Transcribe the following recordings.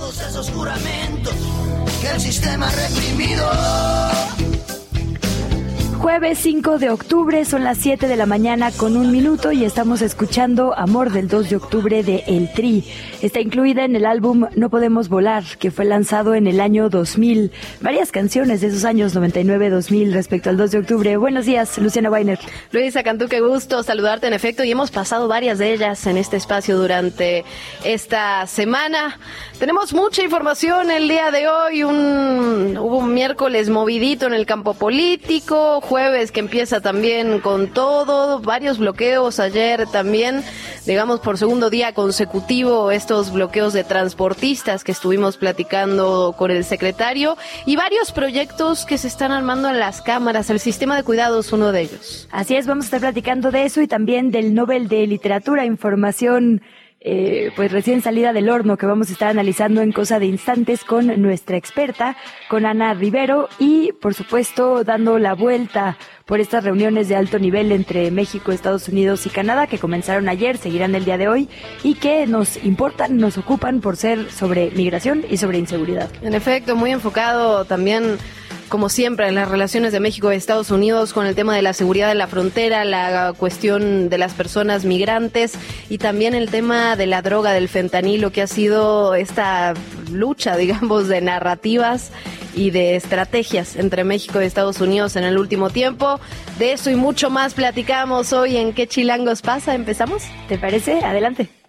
Todos esos juramentos que el sistema ha reprimido. Jueves 5 de octubre, son las 7 de la mañana con un minuto y estamos escuchando Amor del 2 de octubre de El Tri. Está incluida en el álbum No Podemos Volar, que fue lanzado en el año 2000. Varias canciones de esos años 99-2000 respecto al 2 de octubre. Buenos días, Luciana Weiner. Luisa Cantú, qué gusto saludarte en efecto y hemos pasado varias de ellas en este espacio durante esta semana. Tenemos mucha información el día de hoy, un, hubo un miércoles movidito en el campo político, jueves que empieza también con todo, varios bloqueos ayer también, digamos por segundo día consecutivo, estos bloqueos de transportistas que estuvimos platicando con el secretario y varios proyectos que se están armando en las cámaras, el sistema de cuidados uno de ellos. Así es, vamos a estar platicando de eso y también del Nobel de Literatura, información eh, pues recién salida del horno que vamos a estar analizando en cosa de instantes con nuestra experta, con Ana Rivero y por supuesto dando la vuelta por estas reuniones de alto nivel entre México, Estados Unidos y Canadá que comenzaron ayer, seguirán el día de hoy y que nos importan, nos ocupan por ser sobre migración y sobre inseguridad. En efecto, muy enfocado también como siempre, en las relaciones de México y Estados Unidos con el tema de la seguridad de la frontera, la cuestión de las personas migrantes y también el tema de la droga, del fentanilo, que ha sido esta lucha, digamos, de narrativas y de estrategias entre México y Estados Unidos en el último tiempo. De eso y mucho más platicamos hoy en ¿Qué chilangos pasa? ¿Empezamos? ¿Te parece? Adelante.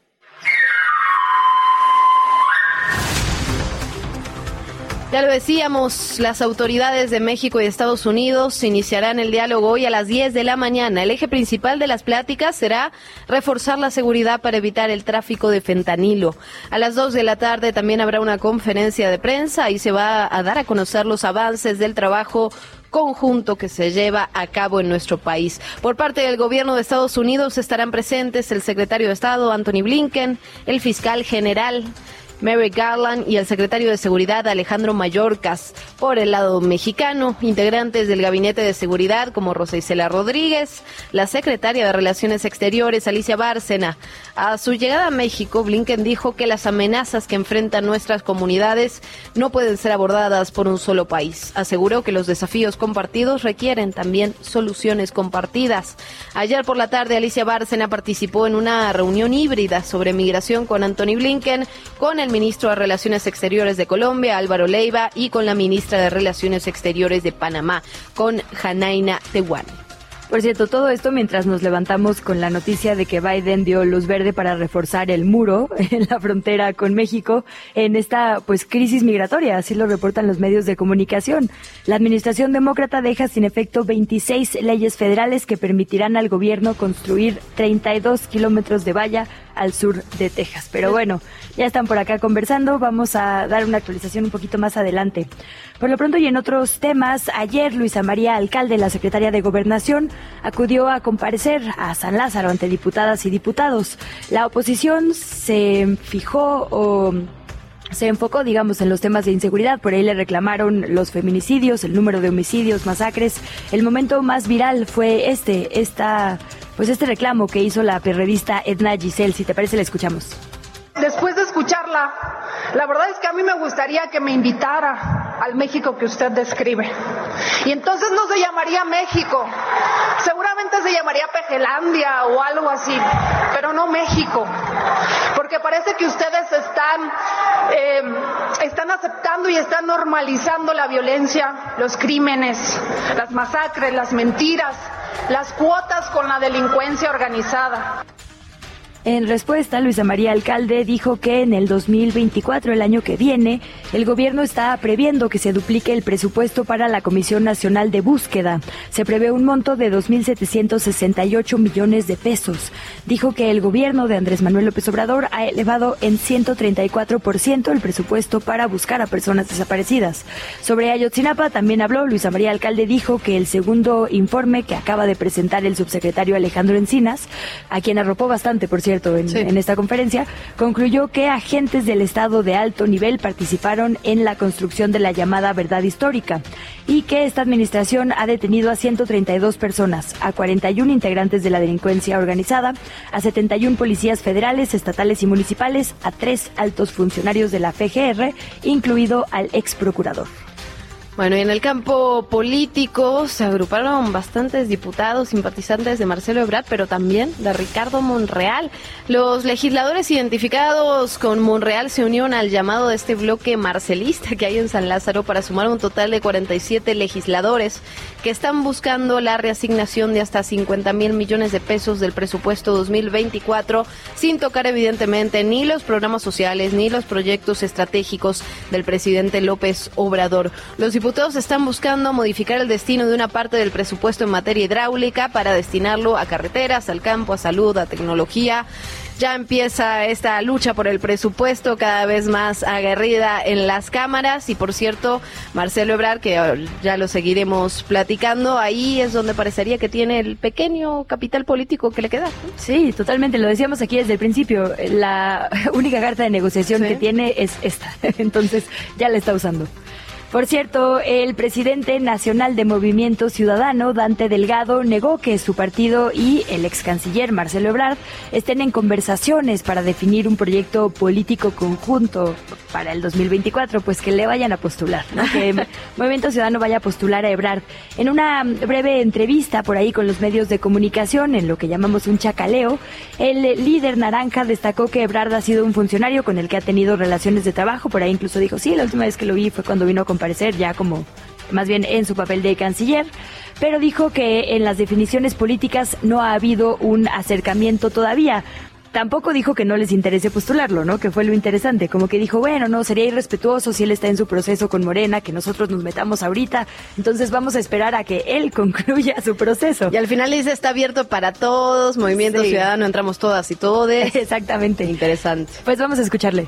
Ya lo decíamos, las autoridades de México y Estados Unidos iniciarán el diálogo hoy a las 10 de la mañana. El eje principal de las pláticas será reforzar la seguridad para evitar el tráfico de fentanilo. A las 2 de la tarde también habrá una conferencia de prensa y se va a dar a conocer los avances del trabajo conjunto que se lleva a cabo en nuestro país. Por parte del gobierno de Estados Unidos estarán presentes el secretario de Estado Anthony Blinken, el fiscal general Mary Garland y el secretario de Seguridad Alejandro Mayorkas. Por el lado mexicano, integrantes del Gabinete de Seguridad como Rosa Isela Rodríguez, la secretaria de Relaciones Exteriores Alicia Bárcena. A su llegada a México, Blinken dijo que las amenazas que enfrentan nuestras comunidades no pueden ser abordadas por un solo país. Aseguró que los desafíos compartidos requieren también soluciones compartidas. Ayer por la tarde, Alicia Bárcena participó en una reunión híbrida sobre migración con Anthony Blinken, con el ministro de Relaciones Exteriores de Colombia, Álvaro Leiva, y con la ministra de Relaciones Exteriores de Panamá, con Janaina Tehuán. Por cierto, todo esto mientras nos levantamos con la noticia de que Biden dio luz verde para reforzar el muro en la frontera con México en esta pues crisis migratoria, así lo reportan los medios de comunicación. La administración demócrata deja sin efecto 26 leyes federales que permitirán al gobierno construir 32 kilómetros de valla al sur de Texas. Pero bueno, ya están por acá conversando, vamos a dar una actualización un poquito más adelante. Por lo pronto y en otros temas, ayer Luisa María Alcalde, la secretaria de Gobernación, acudió a comparecer a San Lázaro ante diputadas y diputados. La oposición se fijó o se enfocó, digamos, en los temas de inseguridad. Por ahí le reclamaron los feminicidios, el número de homicidios, masacres. El momento más viral fue este, esta, pues este reclamo que hizo la periodista Edna Giselle. Si te parece, la escuchamos. Después de escucharla, la verdad es que a mí me gustaría que me invitara al México que usted describe. Y entonces no se llamaría México, seguramente se llamaría Pejelandia o algo así, pero no México. Porque parece que ustedes están, eh, están aceptando y están normalizando la violencia, los crímenes, las masacres, las mentiras, las cuotas con la delincuencia organizada. En respuesta, Luisa María Alcalde dijo que en el 2024, el año que viene, el gobierno está previendo que se duplique el presupuesto para la Comisión Nacional de Búsqueda. Se prevé un monto de 2.768 millones de pesos. Dijo que el gobierno de Andrés Manuel López Obrador ha elevado en 134% el presupuesto para buscar a personas desaparecidas. Sobre Ayotzinapa también habló. Luisa María Alcalde dijo que el segundo informe que acaba de presentar el subsecretario Alejandro Encinas, a quien arropó bastante, por cierto, en, esta conferencia, concluyó que agentes del Estado de alto nivel participaron en la construcción de la llamada verdad histórica y que esta administración ha detenido a 132 personas, a 41 integrantes de la delincuencia organizada, a 71 policías federales, estatales y municipales, a tres altos funcionarios de la FGR, incluido al ex procurador. Bueno, y en el campo político se agruparon bastantes diputados simpatizantes de Marcelo Ebrard, pero también de Ricardo Monreal. Los legisladores identificados con Monreal se unieron al llamado de este bloque marcelista que hay en San Lázaro para sumar un total de 47 legisladores que están buscando la reasignación de hasta 50 mil millones de pesos del presupuesto 2024, sin tocar evidentemente ni los programas sociales ni los proyectos estratégicos del presidente López Obrador. Los diputados están buscando modificar el destino de una parte del presupuesto en materia hidráulica para destinarlo a carreteras, al campo, a salud, a tecnología. Ya empieza esta lucha por el presupuesto cada vez más aguerrida en las cámaras y por cierto, Marcelo Ebrar, que ya lo seguiremos platicando, ahí es donde parecería que tiene el pequeño capital político que le queda. Sí, totalmente, lo decíamos aquí desde el principio, la única carta de negociación que tiene es esta, entonces ya la está usando. Por cierto, el presidente nacional de Movimiento Ciudadano, Dante Delgado, negó que su partido y el ex canciller Marcelo Ebrard estén en conversaciones para definir un proyecto político conjunto para el 2024, pues que le vayan a postular, ¿no? que Movimiento Ciudadano vaya a postular a Ebrard. En una breve entrevista por ahí con los medios de comunicación, en lo que llamamos un chacaleo, el líder naranja destacó que Ebrard ha sido un funcionario con el que ha tenido relaciones de trabajo, por ahí incluso dijo, sí, la última vez que lo vi fue cuando vino a comparecer ya como más bien en su papel de canciller, pero dijo que en las definiciones políticas no ha habido un acercamiento todavía. Tampoco dijo que no les interese postularlo, ¿no? Que fue lo interesante. Como que dijo, bueno, no, sería irrespetuoso si él está en su proceso con Morena, que nosotros nos metamos ahorita. Entonces vamos a esperar a que él concluya su proceso. Y al final dice, está abierto para todos, Movimiento Ciudadano, entramos todas y todos. Exactamente. Interesante. Pues vamos a escucharle.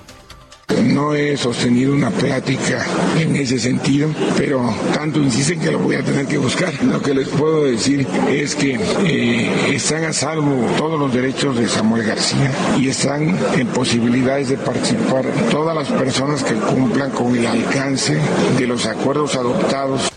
No he sostenido una plática en ese sentido, pero tanto insisten que lo voy a tener que buscar. Lo que les puedo decir es que eh, están a salvo todos los derechos de Samuel García y están en posibilidades de participar todas las personas que cumplan con el alcance de los acuerdos adoptados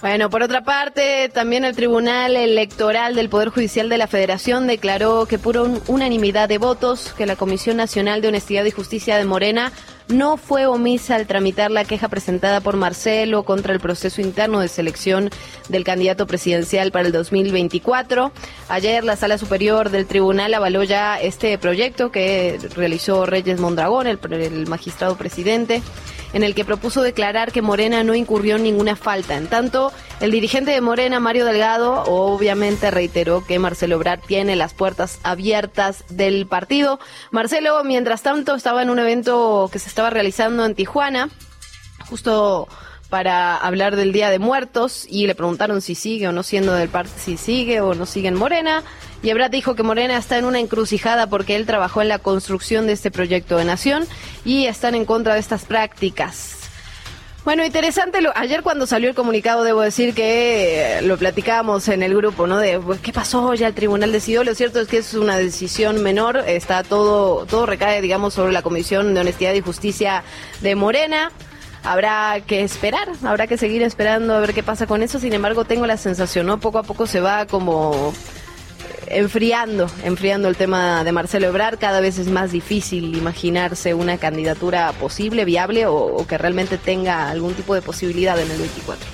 bueno, por otra parte, también el Tribunal Electoral del Poder Judicial de la Federación declaró que por unanimidad de votos que la Comisión Nacional de Honestidad y Justicia de Morena no fue omisa al tramitar la queja presentada por Marcelo contra el proceso interno de selección del candidato presidencial para el 2024. Ayer la Sala Superior del Tribunal avaló ya este proyecto que realizó Reyes Mondragón, el, el magistrado presidente en el que propuso declarar que Morena no incurrió en ninguna falta. En tanto, el dirigente de Morena, Mario Delgado, obviamente reiteró que Marcelo Ebrard tiene las puertas abiertas del partido. Marcelo, mientras tanto, estaba en un evento que se estaba realizando en Tijuana, justo para hablar del Día de Muertos y le preguntaron si sigue o no siendo del partido, si sigue o no sigue en Morena. Y Ebrard dijo que Morena está en una encrucijada porque él trabajó en la construcción de este proyecto de nación y están en contra de estas prácticas. Bueno, interesante. Lo, ayer cuando salió el comunicado, debo decir que eh, lo platicábamos en el grupo, ¿no? De pues, qué pasó, ya el tribunal decidió. Lo cierto es que es una decisión menor. Está todo, todo recae, digamos, sobre la Comisión de Honestidad y Justicia de Morena habrá que esperar, habrá que seguir esperando a ver qué pasa con eso. Sin embargo, tengo la sensación, ¿no? Poco a poco se va como enfriando, enfriando el tema de Marcelo Ebrard. Cada vez es más difícil imaginarse una candidatura posible, viable o, que realmente tenga algún tipo de posibilidad en el 24.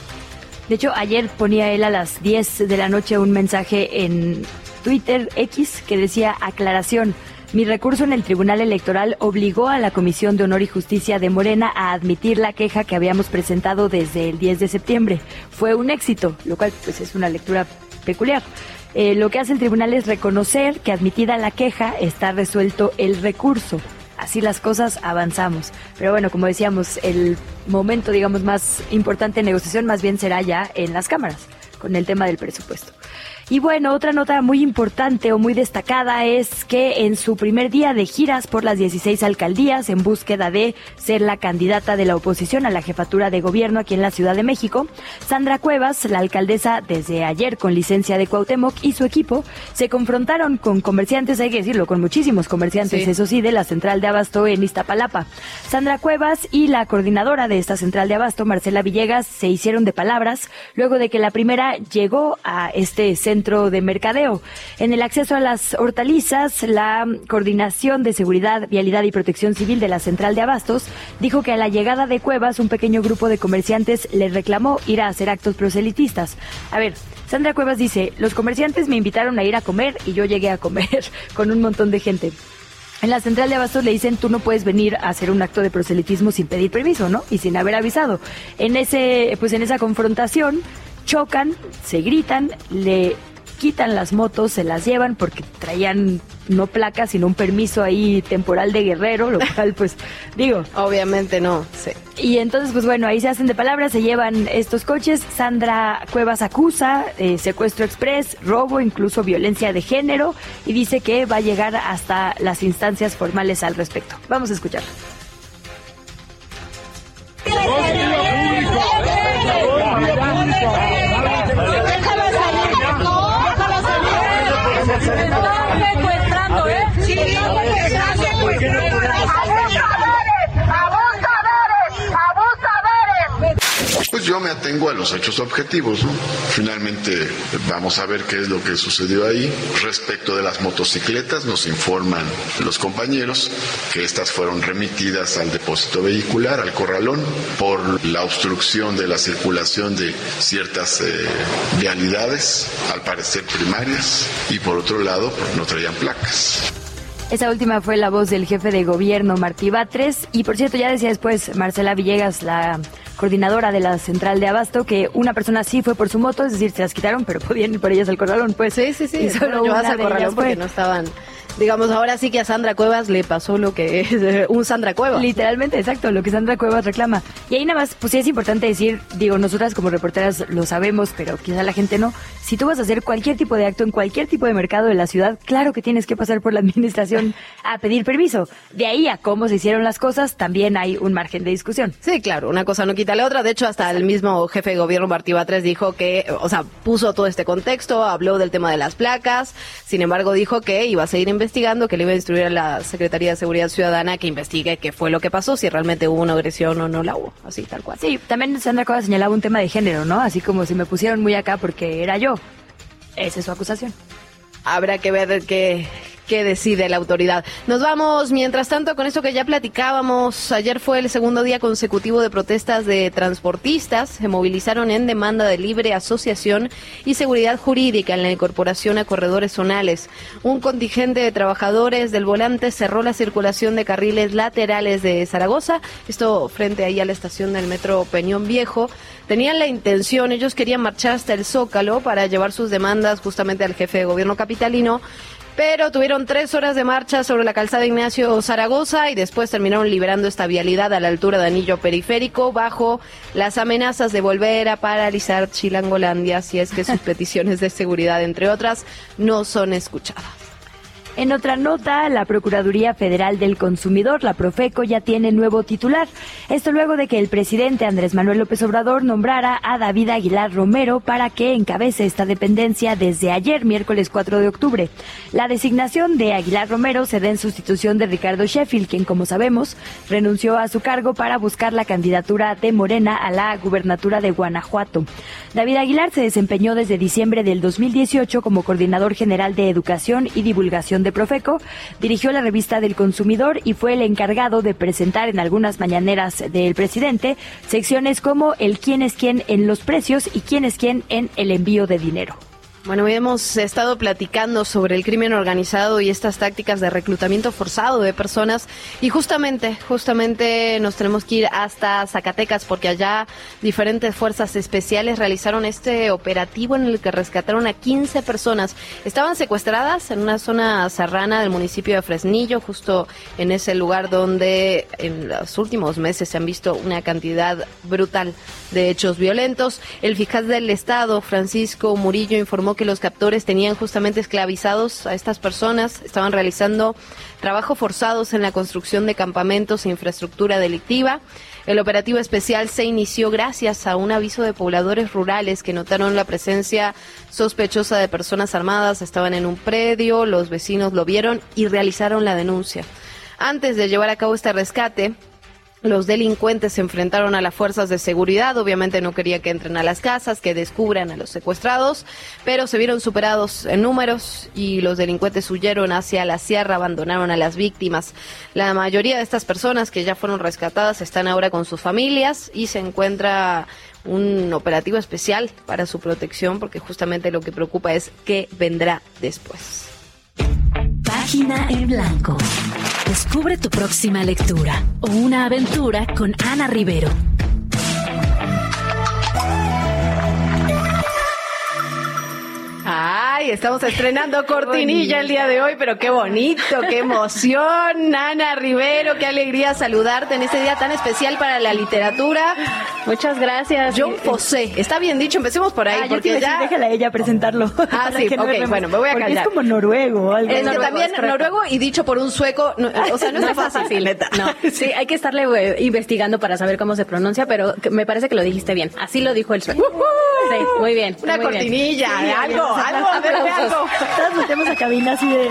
De hecho, ayer ponía él a las 10 de la noche un mensaje en Twitter X que decía aclaración. Mi recurso en el Tribunal Electoral obligó a la Comisión de Honor y Justicia de Morena a admitir la queja que habíamos presentado desde el 10 de septiembre. Fue un éxito, lo cual pues es una lectura peculiar. Eh, lo que hace el tribunal es reconocer que admitida la queja está resuelto el recurso. Así las cosas avanzamos. Pero bueno, como decíamos, el momento, digamos, más importante de negociación más bien será ya en las cámaras, con el tema del presupuesto. Y bueno, otra nota muy importante o muy destacada es que en su primer día de giras por las 16 alcaldías en búsqueda de ser la candidata de la oposición a la jefatura de gobierno aquí en la Ciudad de México, Sandra Cuevas, la alcaldesa desde ayer con licencia de Cuauhtémoc y su equipo se confrontaron con comerciantes, hay que decirlo, con muchísimos comerciantes, eso sí, de la central de abasto en Iztapalapa. Sandra Cuevas y la coordinadora de esta central de abasto, Marcela Villegas, se hicieron de palabras luego de que la primera llegó a este centro centro de mercadeo. En el acceso a las hortalizas, la Coordinación de Seguridad, Vialidad y Protección Civil de la Central de Abastos dijo que a la llegada de Cuevas un pequeño grupo de comerciantes le reclamó ir a hacer actos proselitistas. A ver, Sandra Cuevas dice, los comerciantes me invitaron a ir a comer y yo llegué a comer con un montón de gente. En la central de abastos le dicen tú no puedes venir a hacer un acto de proselitismo sin pedir permiso, ¿no? Y sin haber avisado. En ese, pues en esa confrontación, chocan, se gritan, le quitan las motos, se las llevan porque traían no placas, sino un permiso ahí temporal de guerrero, lo cual pues digo. Obviamente no, sí. Y entonces pues bueno, ahí se hacen de palabras, se llevan estos coches, Sandra Cuevas acusa eh, secuestro express, robo, incluso violencia de género y dice que va a llegar hasta las instancias formales al respecto. Vamos a escuchar. Están secuestrando, ¿eh? Sí, Pues yo me atengo a los hechos objetivos. ¿no? Finalmente vamos a ver qué es lo que sucedió ahí. Respecto de las motocicletas, nos informan los compañeros que estas fueron remitidas al depósito vehicular, al corralón, por la obstrucción de la circulación de ciertas eh, vialidades, al parecer primarias, y por otro lado, pues, no traían placas. Esa última fue la voz del jefe de gobierno, Martí Batres. Y por cierto, ya decía después Marcela Villegas, la coordinadora de la central de Abasto, que una persona sí fue por su moto, es decir, se las quitaron, pero podían ir por ellas al corralón. Pues sí, sí, sí. Y solo una de ellas porque no estaban digamos, ahora sí que a Sandra Cuevas le pasó lo que es eh, un Sandra Cuevas. Literalmente, exacto, lo que Sandra Cuevas reclama. Y ahí nada más, pues sí es importante decir, digo, nosotras como reporteras lo sabemos, pero quizá la gente no. Si tú vas a hacer cualquier tipo de acto en cualquier tipo de mercado de la ciudad, claro que tienes que pasar por la administración a pedir permiso. De ahí a cómo se hicieron las cosas, también hay un margen de discusión. Sí, claro, una cosa no quita la otra. De hecho, hasta el mismo jefe de gobierno, Martí Batres, dijo que, o sea, puso todo este contexto, habló del tema de las placas, sin embargo dijo que iba a seguir investigando, que le iba a instruir a la Secretaría de Seguridad Ciudadana que investigue qué fue lo que pasó, si realmente hubo una agresión o no la hubo, así tal cual. Sí, también Sandra Cuevas señalaba un tema de género, ¿no? Así como si me pusieron muy acá porque era yo. Esa es su acusación. Habrá que ver qué, qué decide la autoridad. Nos vamos, mientras tanto, con eso que ya platicábamos. Ayer fue el segundo día consecutivo de protestas de transportistas. Se movilizaron en demanda de libre asociación y seguridad jurídica en la incorporación a corredores zonales. Un contingente de trabajadores del volante cerró la circulación de carriles laterales de Zaragoza. Esto frente ahí a la estación del metro Peñón Viejo. Tenían la intención, ellos querían marchar hasta el Zócalo para llevar sus demandas justamente al jefe de gobierno capitalino pero tuvieron tres horas de marcha sobre la calzada Ignacio Zaragoza y después terminaron liberando esta vialidad a la altura de Anillo Periférico bajo las amenazas de volver a paralizar Chilangolandia si es que sus peticiones de seguridad, entre otras, no son escuchadas. En otra nota, la Procuraduría Federal del Consumidor, la Profeco, ya tiene nuevo titular. Esto luego de que el presidente Andrés Manuel López Obrador nombrara a David Aguilar Romero para que encabece esta dependencia desde ayer, miércoles 4 de octubre. La designación de Aguilar Romero se da en sustitución de Ricardo Sheffield, quien, como sabemos, renunció a su cargo para buscar la candidatura de Morena a la gubernatura de Guanajuato. David Aguilar se desempeñó desde diciembre del 2018 como coordinador general de Educación y Divulgación de Profeco, dirigió la revista del consumidor y fue el encargado de presentar en algunas mañaneras del presidente secciones como el quién es quién en los precios y quién es quién en el envío de dinero. Bueno, hemos estado platicando sobre el crimen organizado y estas tácticas de reclutamiento forzado de personas y justamente, justamente nos tenemos que ir hasta Zacatecas porque allá diferentes fuerzas especiales realizaron este operativo en el que rescataron a 15 personas. Estaban secuestradas en una zona serrana del municipio de Fresnillo, justo en ese lugar donde en los últimos meses se han visto una cantidad brutal de hechos violentos. El fiscal del estado, Francisco Murillo, informó que los captores tenían justamente esclavizados a estas personas, estaban realizando trabajo forzados en la construcción de campamentos e infraestructura delictiva. El operativo especial se inició gracias a un aviso de pobladores rurales que notaron la presencia sospechosa de personas armadas, estaban en un predio, los vecinos lo vieron y realizaron la denuncia. Antes de llevar a cabo este rescate, los delincuentes se enfrentaron a las fuerzas de seguridad, obviamente no quería que entren a las casas, que descubran a los secuestrados, pero se vieron superados en números y los delincuentes huyeron hacia la sierra, abandonaron a las víctimas. La mayoría de estas personas que ya fueron rescatadas están ahora con sus familias y se encuentra un operativo especial para su protección porque justamente lo que preocupa es qué vendrá después. Página en blanco. Descubre tu próxima lectura o una aventura con Ana Rivero. Ay, estamos estrenando cortinilla el día de hoy, pero qué bonito, qué emoción. Ana Rivero, qué alegría saludarte en este día tan especial para la literatura. Muchas gracias. John José, está bien dicho, empecemos por ahí, Ah, porque ya... déjala a ella presentarlo. Ah, sí, no ok, bueno, me voy a Porque callar. es como noruego algo. Es que noruego, también es noruego y dicho por un sueco, no, o sea, no, está fácil, neta. No, sí, hay que estarle eh, investigando para saber cómo se pronuncia, pero me parece que lo dijiste bien. Así lo dijo el sueco. Sí, muy bien. Una muy bien. cortinilla, algo, algo, aplausos. Todos metemos a cabina así de...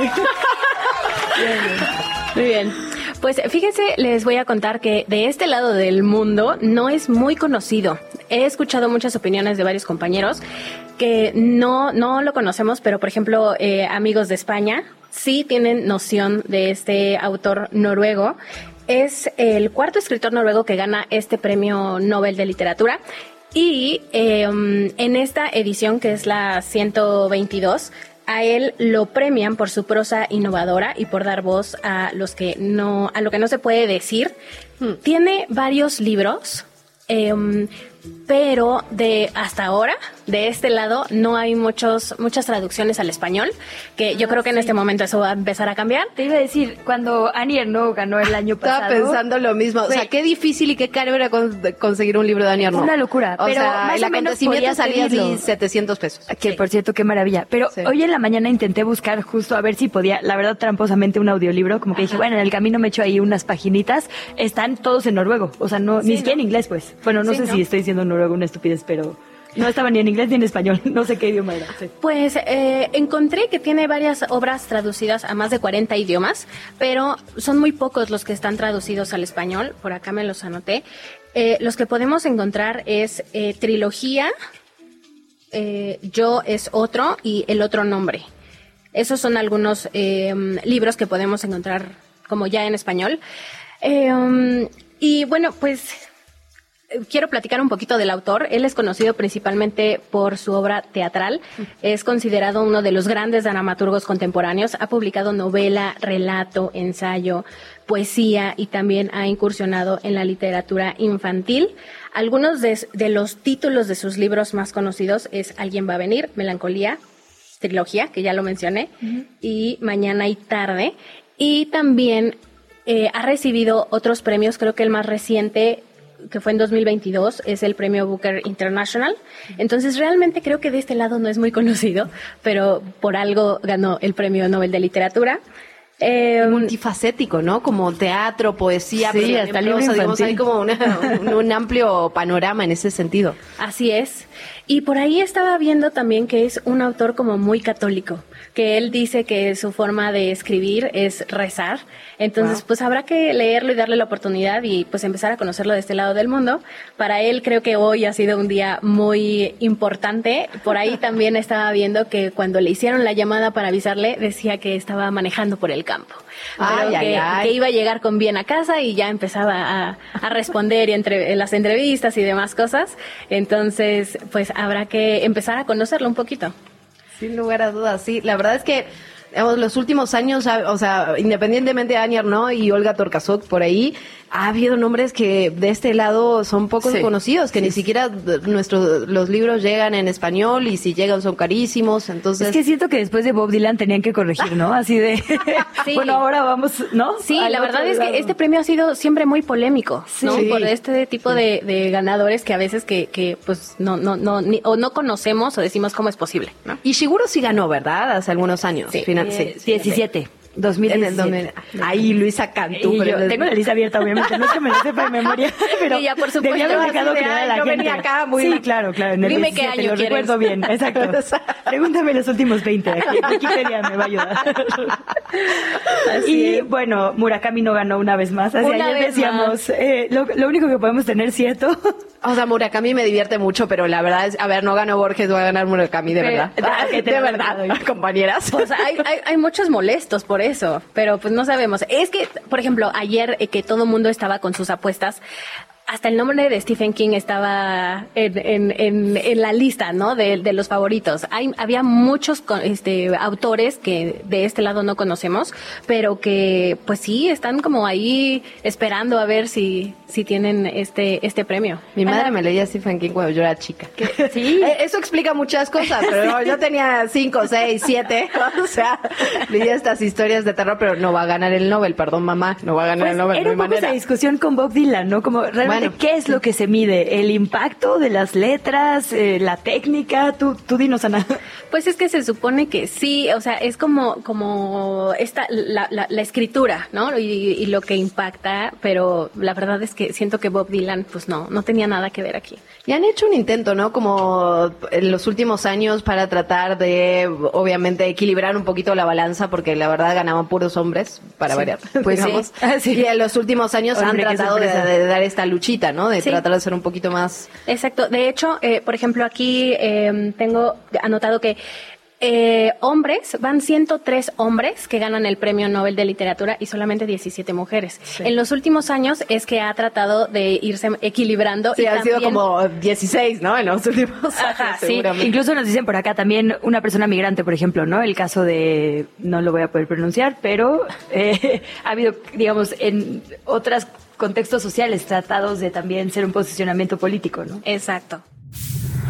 Muy bien. Pues fíjense, les voy a contar que de este lado del mundo no es muy conocido. He escuchado muchas opiniones de varios compañeros que no, no lo conocemos, pero por ejemplo, eh, amigos de España sí tienen noción de este autor noruego. Es el cuarto escritor noruego que gana este premio Nobel de Literatura. Y eh, en esta edición, que es la 122, a él lo premian por su prosa innovadora y por dar voz a los que no, a lo que no se puede decir. Tiene varios libros, em, pero de hasta ahora, de este lado, no hay muchos, muchas traducciones al español, que yo creo que en este momento eso va a empezar a cambiar. Te iba a decir, cuando Annie Ernaux ganó el año Estaba pasado... pensando lo mismo. O sea, qué difícil y qué caro era con- conseguir un libro de Daniel Una locura, O pero sea, más el o menos acontecimiento salía así pedirlo. 700 pesos. Que por cierto, qué maravilla. Pero Sí. hoy en la mañana intenté buscar justo a ver si podía, la verdad, tramposamente un audiolibro. Como que dije, bueno, en el camino me echo ahí unas paginitas. Están todos en noruego. O sea, no, ni siquiera en inglés, pues. Bueno, no Sí, sé ¿no? si estoy diciendo noruego una estupidez, pero no estaba ni en inglés ni en español. No sé qué idioma era. Pues eh, encontré que tiene varias obras traducidas a más de 40 idiomas, pero son muy pocos los que están traducidos al español. Por acá me los anoté. Eh, los que podemos encontrar es eh, trilogía, Yo es otro y El otro nombre. Esos son algunos eh, libros que podemos encontrar como ya en español. Um, y bueno, pues quiero platicar un poquito del autor. Él es conocido principalmente por su obra teatral. Es considerado uno de los grandes dramaturgos contemporáneos. Ha publicado novela, relato, ensayo, poesía y también ha incursionado en la literatura infantil. Algunos de, de los títulos de sus libros más conocidos es Alguien va a venir, Melancolía, trilogía, que ya lo mencioné, y Mañana y Tarde. Y también eh, ha recibido otros premios, creo que el más reciente que fue en 2022, es el premio Booker International. Entonces, realmente creo que de este lado no es muy conocido, pero por algo ganó el premio Nobel de Literatura. Eh, multifacético, ¿no? Como teatro, poesía, Sí, pero hasta prosa, digamos, infantil. hay como una- un, un amplio panorama en ese sentido. Así es. Y por ahí estaba viendo también que es un autor como muy católico, que él dice que su forma de escribir es rezar. Entonces, pues habrá que leerlo y darle la oportunidad y pues empezar a conocerlo de este lado del mundo. Para él creo que hoy ha sido un día muy importante. Por ahí también estaba viendo que cuando le hicieron la llamada para avisarle, decía que estaba manejando por el campo. Ay, Pero ay, que, ay. que iba a llegar con bien a casa y ya empezaba a, a responder y entre, en las entrevistas y demás cosas. Entonces, pues habrá que empezar a conocerlo un poquito. Sin lugar a dudas, sí. La verdad es que los últimos años, o sea, independientemente de Anier, ¿no? Y Olga Torkasuk por ahí, ha habido nombres que de este lado son poco conocidos, que ni siquiera nuestros los libros llegan en español y si llegan son carísimos, entonces... Es que siento que después de Bob Dylan tenían que corregir, ¿no? Así de... bueno, ahora vamos, ¿no? Sí, la verdad es que este premio ha sido siempre muy polémico, ¿no? Por este tipo de, ganadores que a veces que, que pues no, no, no, o no conocemos o decimos cómo es posible, ¿no? Y Shiguro sí ganó, ¿verdad? Hace algunos años. Sí, final, sí, 17. 2017. Ahí Luisa Cantú. Yo tengo la lista abierta, obviamente. No es que me lo sepa de memoria, pero ya por supuesto. Debía haber dejado la yo venía acá muy... Sí, claro, claro. En el Dime qué año lo quieres. recuerdo bien, exacto. Pregúntame los últimos 20. Aquí, Wikipedia me va a ayudar. y bueno, Murakami no ganó una vez más. Así Una ayer vez decíamos, eh, lo, lo único que podemos tener cierto O sea, Murakami me divierte mucho, pero la verdad es, a ver, no ganó Borges, va a ganar Murakami, de verdad. ah, de lo verdad, compañeras. O sea, hay, hay, hay muchos molestos por eso, pero pues no sabemos. Es que, por ejemplo, ayer eh, que todo el mundo estaba con sus apuestas, hasta el nombre de Stephen King estaba en, en, en, en la lista, ¿no? De, de los favoritos. Hay, había muchos este, autores que de este lado no conocemos, pero que, pues sí, están como ahí esperando a ver si, si tienen este, este premio. Mi madre me leía Stephen King cuando yo era chica. Sí. Eh, Eso explica muchas cosas, pero yo tenía cinco, seis, siete, o sea, leía estas historias de terror, pero no va a ganar el Nobel, perdón mamá, no va a ganar Pues el Nobel, era no un poco manera. esa discusión con Bob Dylan, ¿no? Como realmente, Bueno. ¿qué es lo que se mide? ¿El impacto de las letras? Eh, ¿La técnica? Tú, tú dinos, Ana. Pues es que se supone que sí, o sea, es como, como esta, la, la, la escritura, ¿no? Y, y lo que impacta, pero la verdad es que siento que Bob Dylan, pues no, no tenía nada que ver aquí. Y han hecho un intento, ¿no? Como en los últimos años para tratar de, obviamente, equilibrar un poquito la balanza, porque la verdad ganaban puros hombres, para Sí. variar, Pues sí. Ah, sí. Y en los últimos años Hombre, han tratado de, de dar esta luchita, ¿no? De Sí. tratar de ser un poquito más... Exacto. De hecho, eh, por ejemplo, aquí eh, tengo anotado que eh, hombres, van 103 hombres que ganan el premio Nobel de Literatura y solamente 17 mujeres. En los últimos años es que ha tratado de irse equilibrando. Sí, y han sido también- como 16, ¿no? En los últimos Ajá, años, sí. seguramente. Incluso nos dicen por acá también una persona migrante, por ejemplo, ¿no? El caso de, no lo voy a poder pronunciar, pero eh, ha habido, digamos, en otros contextos sociales tratados de también ser un posicionamiento político, ¿no? Exacto.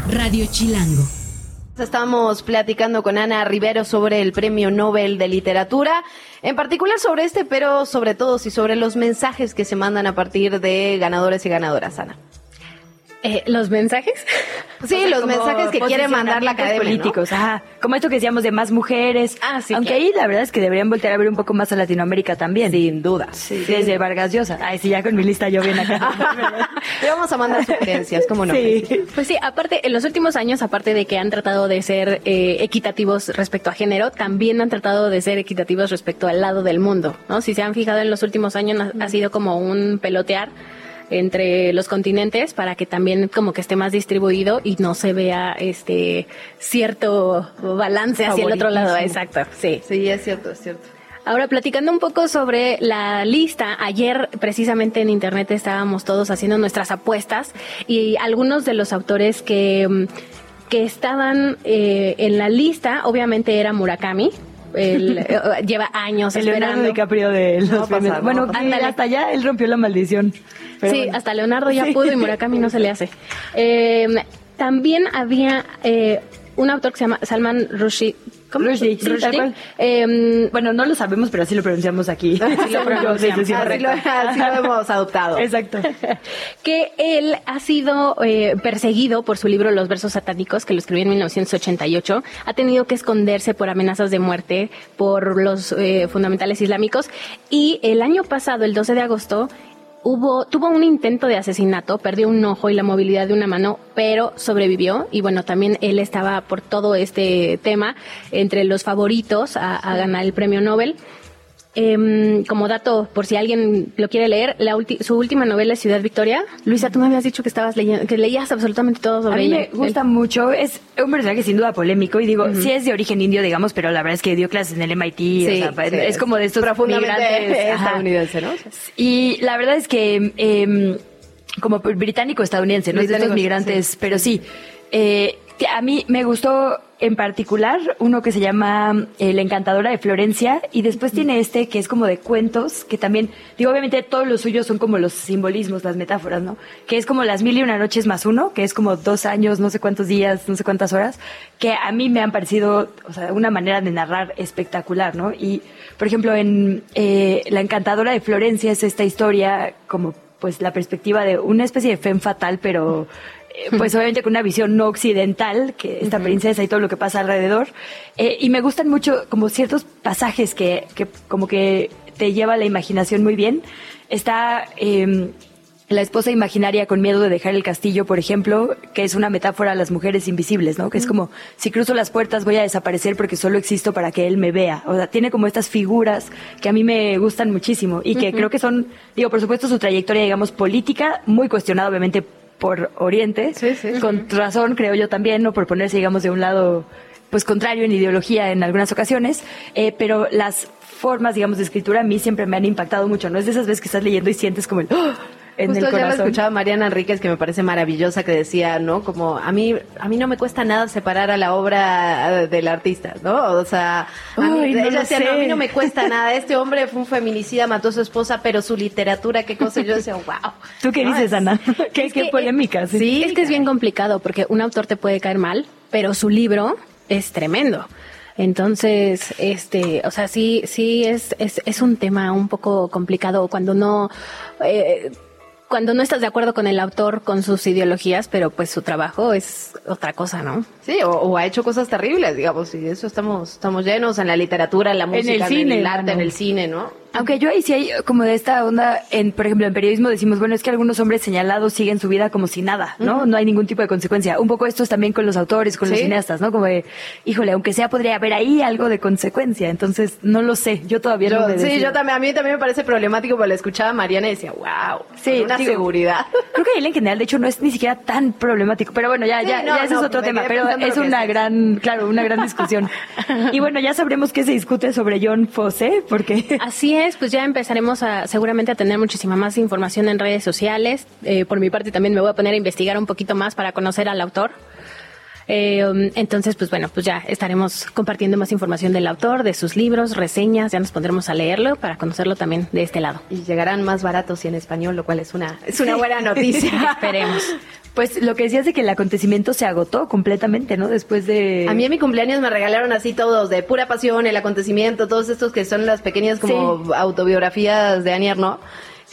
Radio Chilango. Estamos platicando con Ana Rivero sobre el Premio Nobel de Literatura, en particular sobre este, pero sobre todo y sobre los mensajes que se mandan a partir de ganadores y ganadoras, Ana. Eh, ¿Los mensajes? Sí, O sea, los mensajes que quiere mandar la academia, ¿no? políticos, ajá. Como esto que decíamos de más mujeres. Ah, sí, Aunque claro. ahí la verdad es que deberían voltear a ver un poco más a Latinoamérica también. Sin duda. Sí, Desde Vargas Llosa. Ay, sí, ya con mi lista yo bien acá. Le vamos a mandar sugerencias, ¿cómo no? Sí. Pues sí, aparte, en los últimos años, aparte de que han tratado de ser eh, equitativos respecto a género, también han tratado de ser equitativos respecto al lado del mundo, ¿no? Si se han fijado en los últimos años, ha, ha sido como un pelotear entre los continentes para que también como que esté más distribuido y no se vea este cierto balance hacia el otro lado. Exacto, sí. Sí, es cierto, es cierto. Ahora, platicando un poco sobre la lista, ayer precisamente en internet estábamos todos haciendo nuestras apuestas y algunos de los autores que, que estaban eh, en la lista, obviamente era Murakami. Él, eh, lleva años El Leonardo esperando. DiCaprio de los No pasar, no bueno, pasar. hasta allá él rompió la maldición. Pero sí, bueno. hasta Leonardo ya Sí. pudo y Murakami no se le hace. Eh, también había eh, un autor que se llama Salman Rushdie. ¿Cómo? Rushdie, sí, tal cual. Eh, Bueno, no lo sabemos, pero así lo pronunciamos aquí. Así lo pronunciamos. Sí, sí, sí, Así lo, correcto. así lo hemos adoptado. Exacto. que él ha sido eh, perseguido por su libro Los versos satánicos, que lo escribió en 1988. Ha tenido que esconderse por amenazas de muerte por los eh, fundamentales islámicos. Y el año pasado, el 12 de agosto, hubo, tuvo un intento de asesinato, perdió un ojo y la movilidad de una mano, pero sobrevivió. Y bueno, también él estaba por todo este tema entre los favoritos a, a ganar el premio Nobel. Em, como dato, por si alguien lo quiere leer, la ulti- su última novela es Ciudad Victoria. Luisa, tú me habías dicho que estabas leyendo, que leías absolutamente todo sobre A mí ella. me gusta mucho, es un personaje sin duda polémico y digo, sí es de origen indio, digamos, pero la verdad es que dio clases en el MIT, o sea, sí, es, como de estos profundamente migrantes ajá. estadounidense, ¿no? Y la verdad es que em, como británico-estadounidense, ¿no? Es de estos Británico, migrantes, pero sí. eh, A mí me gustó en particular uno que se llama eh, La Encantadora de Florencia y después tiene este que es como de cuentos, que también, digo, obviamente todos los suyos son como los simbolismos, las metáforas, ¿no? Que es como las mil y una noches más uno, que es como dos años, no sé cuántos días, no sé cuántas horas, que a mí me han parecido, o sea, una manera de narrar espectacular, ¿no? Y, por ejemplo, en eh, La Encantadora de Florencia es esta historia como pues la perspectiva de una especie de femme fatal, pero pues obviamente con una visión no occidental, que esta princesa y todo lo que pasa alrededor. Eh, y me gustan mucho como ciertos pasajes que, que como que te lleva la imaginación muy bien. Está eh, la esposa imaginaria con miedo de dejar el castillo, por ejemplo, que es una metáfora a las mujeres invisibles, ¿no? Que es como, si cruzo las puertas voy a desaparecer porque solo existo para que él me vea. O sea, tiene como estas figuras que a mí me gustan muchísimo y que creo que son, digo, por supuesto su trayectoria, digamos, política, muy cuestionada obviamente por Oriente, con razón creo yo también, ¿no? Por ponerse, digamos, de un lado pues contrario en ideología en algunas ocasiones, eh, pero las formas, digamos, de escritura a mí siempre me han impactado mucho, ¿no? Es de esas veces que estás leyendo y sientes como el... ¡oh! En Justo el ya lo corazón. escuchaba Mariana Enríquez, que me parece maravillosa, que decía, ¿no? Como a mí, a mí no me cuesta nada separar a la obra eh, del artista, ¿no? O sea, a mí, no ella decía. "No, a mí no me cuesta nada. Este hombre fue un feminicida, mató a su esposa, pero su literatura, qué cosa. Yo decía, wow. ¿Tú qué No, dices, es- Ana? ¿Qué, Es qué que, polémica? sí. Sí, es que es bien complicado porque un autor te puede caer mal, pero su libro es tremendo. Entonces, este, o sea, sí, sí es, es, es un tema un poco complicado cuando no, eh, cuando no estás de acuerdo con el autor, con sus ideologías, pero pues su trabajo es otra cosa, ¿no? Sí, o, o ha hecho cosas terribles, digamos, y de eso estamos, estamos llenos en la literatura, en la música, el cine, el arte, en el cine, ¿no? Aunque yo ahí sí hay como de esta onda, en, por ejemplo, en periodismo decimos, bueno, es que algunos hombres señalados siguen su vida como si nada, ¿no? No hay ningún tipo de consecuencia. Un poco esto es también con los autores, con los cineastas, ¿no? Como de, híjole, aunque sea, podría haber ahí algo de consecuencia. Entonces, no lo sé. Yo todavía Yo- no me sí, decido. yo también, a mí también me parece problemático, pero la escuchaba a Mariana y decía, wow, Sí, una digo, seguridad. Creo que él en general, de hecho, no es ni siquiera tan problemático. Pero bueno, ya, Sí, ya, no, ya ese no, es otro tema. Pero es una es. gran, claro, una gran discusión. y bueno, ya sabremos qué se discute sobre John Fosse, porque Así es, pues ya empezaremos a seguramente a tener muchísima más información en redes sociales. Eh, por mi parte también me voy a poner a investigar un poquito más para conocer al autor. Eh, entonces, pues bueno, pues ya estaremos compartiendo más información del autor, de sus libros, reseñas, ya nos pondremos a leerlo para conocerlo también de este lado. Y llegarán más baratos y en español, lo cual es una, es una buena noticia. Esperemos. Pues lo que decías de que el acontecimiento se agotó completamente, ¿no? Después de... A mí en mi cumpleaños me regalaron así todos, de pura pasión, el acontecimiento, todos estos que son las pequeñas como autobiografías de Annie Arnaud.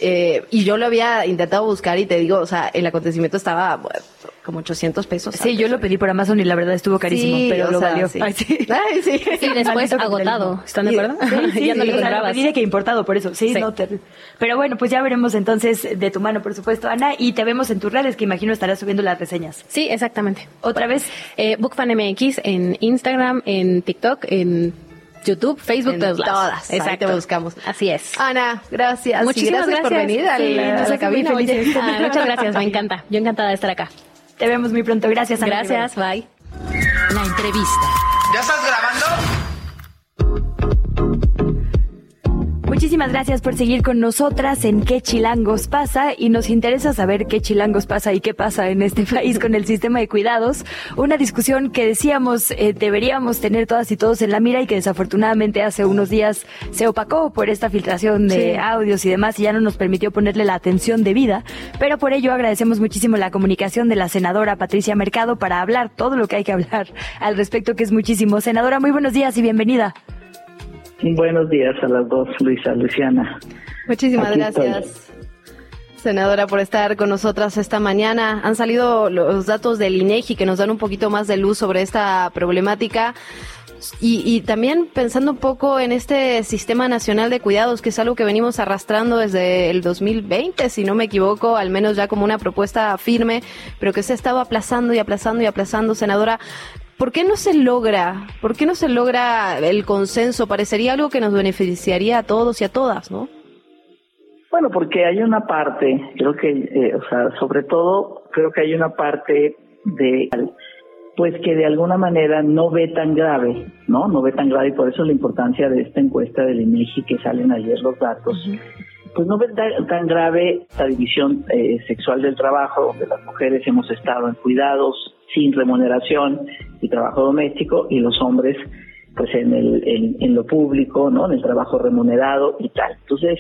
Eh, y yo lo había intentado buscar y te digo, o sea, el acontecimiento estaba bueno, como 800 pesos. Sí, yo lo pedí por Amazon y la verdad estuvo carísimo, Sí, pero lo sea, valió. sí. Ay, sí. Ay, sí. Y después agotado. ¿están de acuerdo? Sí, sí, ya no sí, lo de que importado, por eso. Sí, Sí. no, terrible. Pero bueno, pues ya veremos entonces de tu mano, por supuesto, Ana, y te vemos en tus redes, que imagino estarás subiendo las reseñas. Sí, exactamente. ¿Otra vez? Eh, BookFanMX en Instagram, en TikTok, en YouTube, Facebook, En todos lados. todas, ahí te buscamos. Así es. Ana, gracias. Muchísimas gracias, por venir a Sí, la, a la cabina. Ah, muchas gracias, me encanta. Yo encantada de estar acá. Te vemos muy pronto. Gracias, Ana. Gracias, bye. La entrevista. ¿Ya estás grabando? Muchísimas gracias por seguir con nosotras en qué chilangos pasa y nos interesa saber qué chilangos pasa y qué pasa en este país con el sistema de cuidados. Una discusión que decíamos eh, deberíamos tener todas y todos en la mira y que desafortunadamente hace unos días se opacó por esta filtración de Sí. audios y demás y ya no nos permitió ponerle la atención debida. Pero por ello agradecemos muchísimo la comunicación de la senadora Patricia Mercado para hablar todo lo que hay que hablar al respecto, que es muchísimo. Senadora, muy buenos días y bienvenida. Buenos días a las dos, Luisa, Luciana. Muchísimas Aquí gracias. Senadora, por estar con nosotras esta mañana. Han salido los datos del INEGI que nos dan un poquito más de luz sobre esta problemática. Y, y también pensando un poco en este Sistema Nacional de Cuidados, que es algo que venimos arrastrando desde el 2020, si no me equivoco, al menos ya como una propuesta firme, pero que se ha estado aplazando y aplazando y aplazando. Senadora, ¿por qué no se logra? ¿Por qué no se logra el consenso? Parecería algo que nos beneficiaría a todos y a todas, ¿no? Bueno, porque hay una parte, creo que, eh, o sea, sobre todo, creo que hay una parte de, pues que de alguna manera no ve tan grave, ¿no? No ve tan grave y por eso la importancia de esta encuesta del INEGI que salen ayer los datos. Pues no ve tan, tan grave la división eh, sexual del trabajo, donde las mujeres hemos estado en cuidados sin remuneración y trabajo doméstico y los hombres pues en, el, en, en lo público, ¿no? En el trabajo remunerado y tal. Entonces,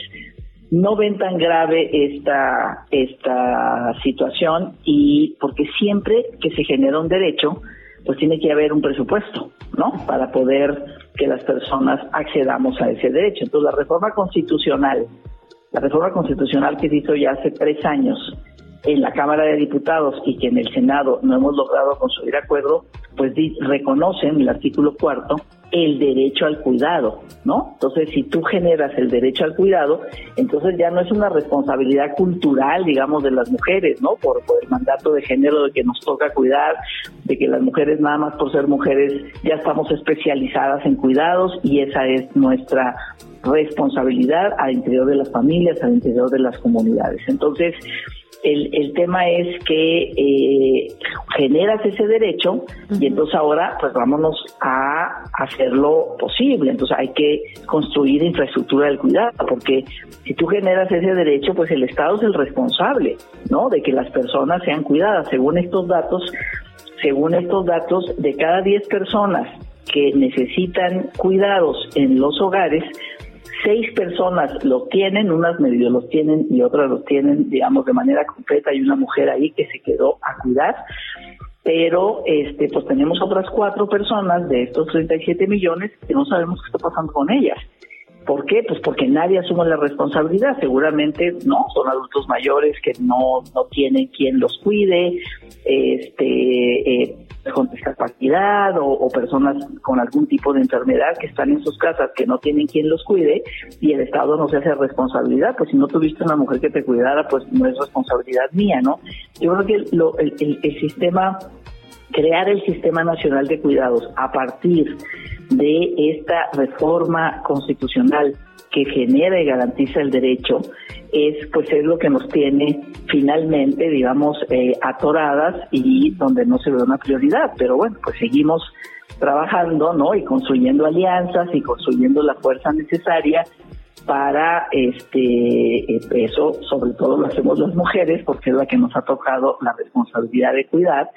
no ven tan grave esta, esta situación y porque siempre que se genera un derecho, pues tiene que haber un presupuesto, ¿no? Para poder que las personas accedamos a ese derecho. Entonces, la reforma constitucional, la reforma constitucional que se hizo ya hace tres años en la Cámara de Diputados y que en el Senado no hemos logrado construir acuerdo, pues reconocen el artículo cuarto el derecho al cuidado, ¿no? Entonces, si tú generas el derecho al cuidado, entonces ya no es una responsabilidad cultural, digamos, de las mujeres, ¿no? Por, el mandato de género de que nos toca cuidar, de que las mujeres nada más por ser mujeres ya estamos especializadas en cuidados y esa es nuestra responsabilidad al interior de las familias, al interior de las comunidades. Entonces, el, el tema es que eh, generas ese derecho y entonces ahora pues vámonos a hacerlo posible. Entonces hay que construir infraestructura del cuidado porque si tú generas ese derecho pues el Estado es el responsable, ¿no? De que las personas sean cuidadas. Según estos datos, según estos datos, de cada 10 personas que necesitan cuidados en los hogares, seis personas lo tienen, unas medio los tienen y otras los tienen, digamos, de manera completa. Hay una mujer ahí que se quedó a cuidar, pero este, pues tenemos otras cuatro personas de estos 37 millones que no sabemos qué está pasando con ellas. ¿Por qué? Pues porque nadie asume la responsabilidad. Seguramente no, son adultos mayores que no, no tienen quien los cuide, este, eh, con discapacidad o, o, personas con algún tipo de enfermedad que están en sus casas que no tienen quien los cuide y el Estado no se hace responsabilidad. Pues si no tuviste una mujer que te cuidara, pues no es responsabilidad mía, ¿no? Yo creo que lo, el, el, el sistema crear el Sistema Nacional de Cuidados a partir de esta reforma constitucional que genera y garantiza el derecho es pues es lo que nos tiene finalmente digamos eh, atoradas y donde no se ve una prioridad. Pero bueno pues seguimos trabajando no y construyendo alianzas y construyendo la fuerza necesaria para este eso sobre todo lo hacemos las mujeres porque es la que nos ha tocado la responsabilidad de cuidar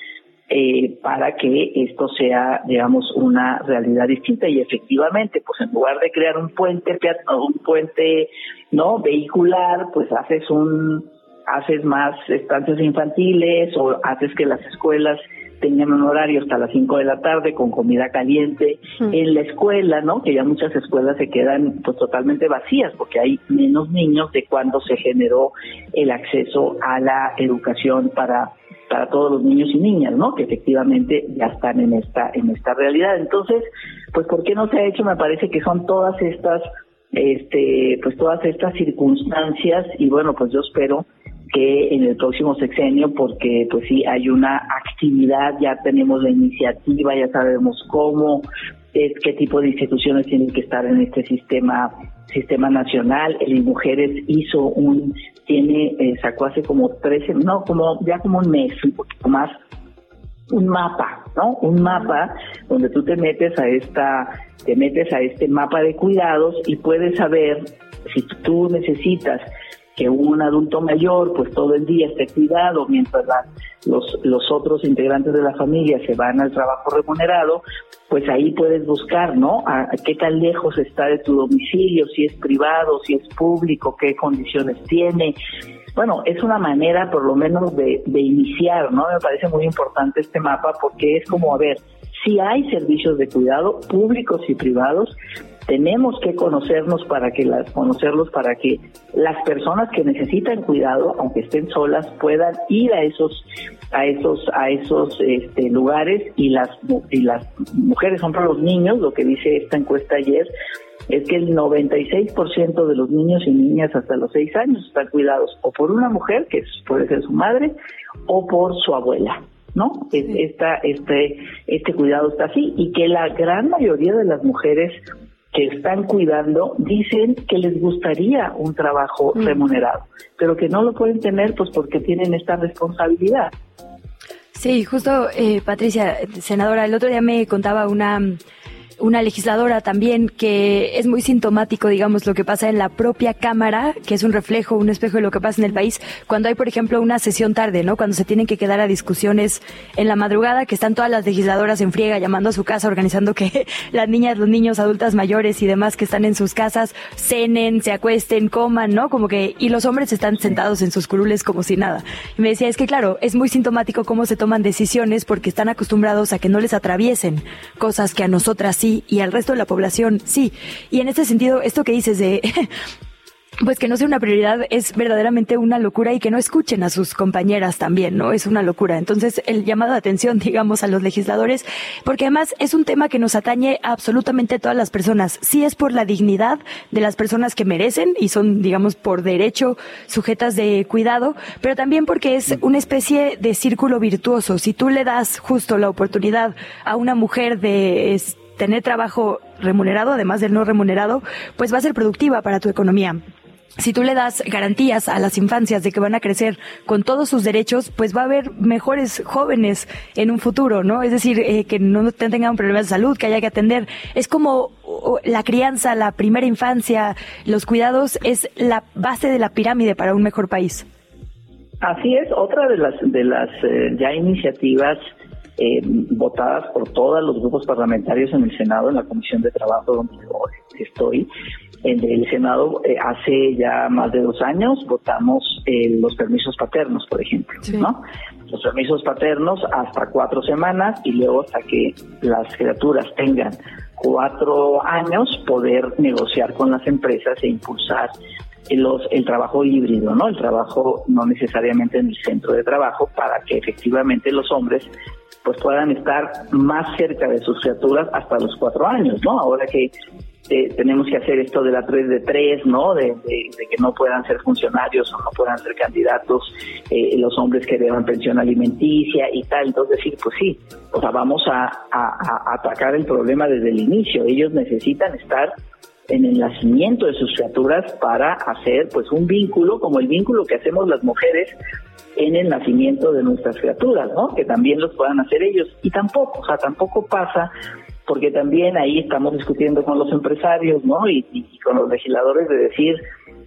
eh, para que esto sea, digamos, una realidad distinta. Y efectivamente, pues en lugar de crear un puente, un puente, no, vehicular, pues haces un, haces más estancias infantiles o haces que las escuelas tengan un horario hasta las 5 de la tarde con comida caliente en la escuela, ¿no? Que ya muchas escuelas se quedan pues totalmente vacías porque hay menos niños de cuando se generó el acceso a la educación para para todos los niños y niñas, ¿no? Que efectivamente ya están en esta en esta realidad. Entonces, pues ¿por qué no se ha hecho? Me parece que son todas estas este pues todas estas circunstancias y bueno, pues yo espero que en el próximo sexenio porque pues sí hay una actividad, ya tenemos la iniciativa, ya sabemos cómo qué tipo de instituciones tienen que estar en este sistema sistema nacional. El Mujeres hizo un, tiene, eh, sacó hace como 13, no, como ya como un mes, un poquito más, un mapa, ¿no? Un mapa donde tú te metes a esta, te metes a este mapa de cuidados y puedes saber si tú necesitas que un adulto mayor pues todo el día esté cuidado mientras los, los otros integrantes de la familia se van al trabajo remunerado, pues ahí puedes buscar, ¿no? A, qué tan lejos está de tu domicilio, si es privado, si es público, qué condiciones tiene. Bueno, es una manera por lo menos de, de iniciar, ¿no? Me parece muy importante este mapa porque es como, a ver, si hay servicios de cuidado públicos y privados, tenemos que conocernos para que las conocerlos para que las personas que necesitan cuidado aunque estén solas puedan ir a esos a esos a esos este, lugares y las y las mujeres son para los niños lo que dice esta encuesta ayer es que el 96% de los niños y niñas hasta los 6 años están cuidados o por una mujer que puede ser su madre o por su abuela ¿no? Esta, este, este cuidado está así y que la gran mayoría de las mujeres que están cuidando dicen que les gustaría un trabajo mm. remunerado, pero que no lo pueden tener pues porque tienen esta responsabilidad. Sí, justo, eh, Patricia, senadora, el otro día me contaba una una legisladora también que es muy sintomático, digamos, lo que pasa en la propia Cámara, que es un reflejo, un espejo de lo que pasa en el país, cuando hay, por ejemplo, una sesión tarde, ¿no? Cuando se tienen que quedar a discusiones en la madrugada, que están todas las legisladoras en friega llamando a su casa, organizando que las niñas, los niños, adultas mayores y demás que están en sus casas cenen, se acuesten, coman, ¿no? Como que, y los hombres están sentados en sus curules como si nada. Y me decía, es que claro, es muy sintomático cómo se toman decisiones porque están acostumbrados a que no les atraviesen cosas que a nosotras sí y al resto de la población sí. Y en este sentido, esto que dices de pues que no sea una prioridad es verdaderamente una locura y que no escuchen a sus compañeras también, ¿no? Es una locura. Entonces, el llamado de atención, digamos, a los legisladores, porque además es un tema que nos atañe a absolutamente todas las personas. Sí es por la dignidad de las personas que merecen y son, digamos, por derecho sujetas de cuidado, pero también porque es una especie de círculo virtuoso. Si tú le das justo la oportunidad a una mujer de tener trabajo remunerado, además del no remunerado, pues va a ser productiva para tu economía si tú le das garantías a las infancias de que van a crecer con todos sus derechos, pues va a haber mejores jóvenes en un futuro, ¿no? Es decir, eh, que no tengan problemas de salud, que haya que atender. Es como la crianza, la primera infancia, los cuidados es la base de la pirámide para un mejor país. Así es, otra de las de las eh, ya iniciativas eh, votadas por todos los grupos parlamentarios en el Senado, en la Comisión de Trabajo donde yo estoy, en el Senado eh, hace ya más de dos años votamos eh, los permisos paternos, por ejemplo, ¿no? Los permisos paternos hasta cuatro semanas y luego hasta que las criaturas tengan cuatro años poder negociar con las empresas e impulsar los, el trabajo híbrido, ¿no? El trabajo no necesariamente en el centro de trabajo para que efectivamente los hombres pues puedan estar más cerca de sus criaturas hasta los cuatro años, ¿no? Ahora que eh, tenemos que hacer esto de la 3 de 3, ¿no? De, que no puedan ser funcionarios o no puedan ser candidatos eh, los hombres que deban pensión alimenticia y tal. Entonces, decir, pues sí, o sea, vamos a, atacar el problema desde el inicio. Ellos necesitan estar en el nacimiento de sus criaturas para hacer pues un vínculo como el vínculo que hacemos las mujeres en el nacimiento de nuestras criaturas, ¿no? Que también los puedan hacer ellos. Y tampoco, o sea, tampoco pasa porque también ahí estamos discutiendo con los empresarios, ¿no? Y, con los legisladores de decir,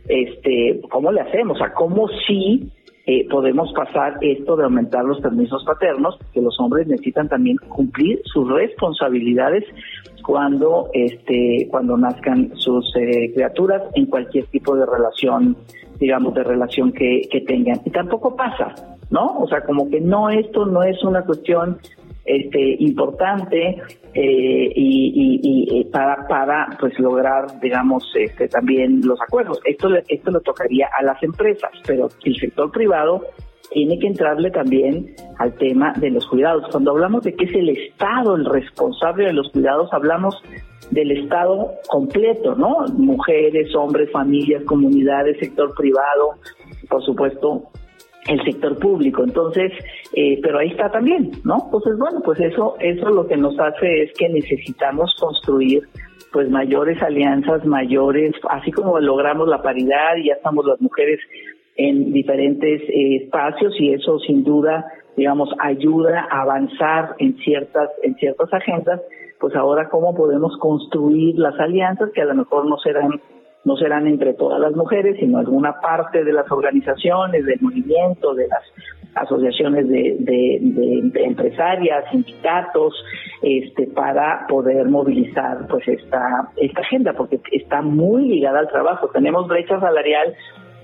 este, ¿cómo le hacemos? O sea, ¿cómo sí eh, podemos pasar esto de aumentar los permisos paternos? Que los hombres necesitan también cumplir sus responsabilidades cuando, este, cuando nazcan sus eh, criaturas en cualquier tipo de relación, digamos, de relación que, que tengan. Y tampoco pasa, ¿no? O sea, como que no, esto no es una cuestión este, importante eh, y, para, para pues lograr digamos este, también los acuerdos. Esto esto le tocaría a las empresas pero el sector privado tiene que entrarle también al tema de los cuidados. Cuando hablamos de que es el estado el responsable de los cuidados hablamos del estado completo no mujeres hombres familias comunidades sector privado por supuesto el sector público. Entonces, eh, pero ahí está también, ¿no? Entonces, bueno, pues eso, eso lo que nos hace es que necesitamos construir pues mayores alianzas, mayores, así como logramos la paridad y ya estamos las mujeres en diferentes eh, espacios y eso sin duda, digamos, ayuda a avanzar en ciertas, en ciertas agendas, pues ahora cómo podemos construir las alianzas que a lo mejor no serán no serán entre todas las mujeres, sino alguna parte de las organizaciones, del movimiento, de las asociaciones de, empresarias, sindicatos, este, para poder movilizar pues esta, esta agenda, porque está muy ligada al trabajo. Tenemos brecha salarial,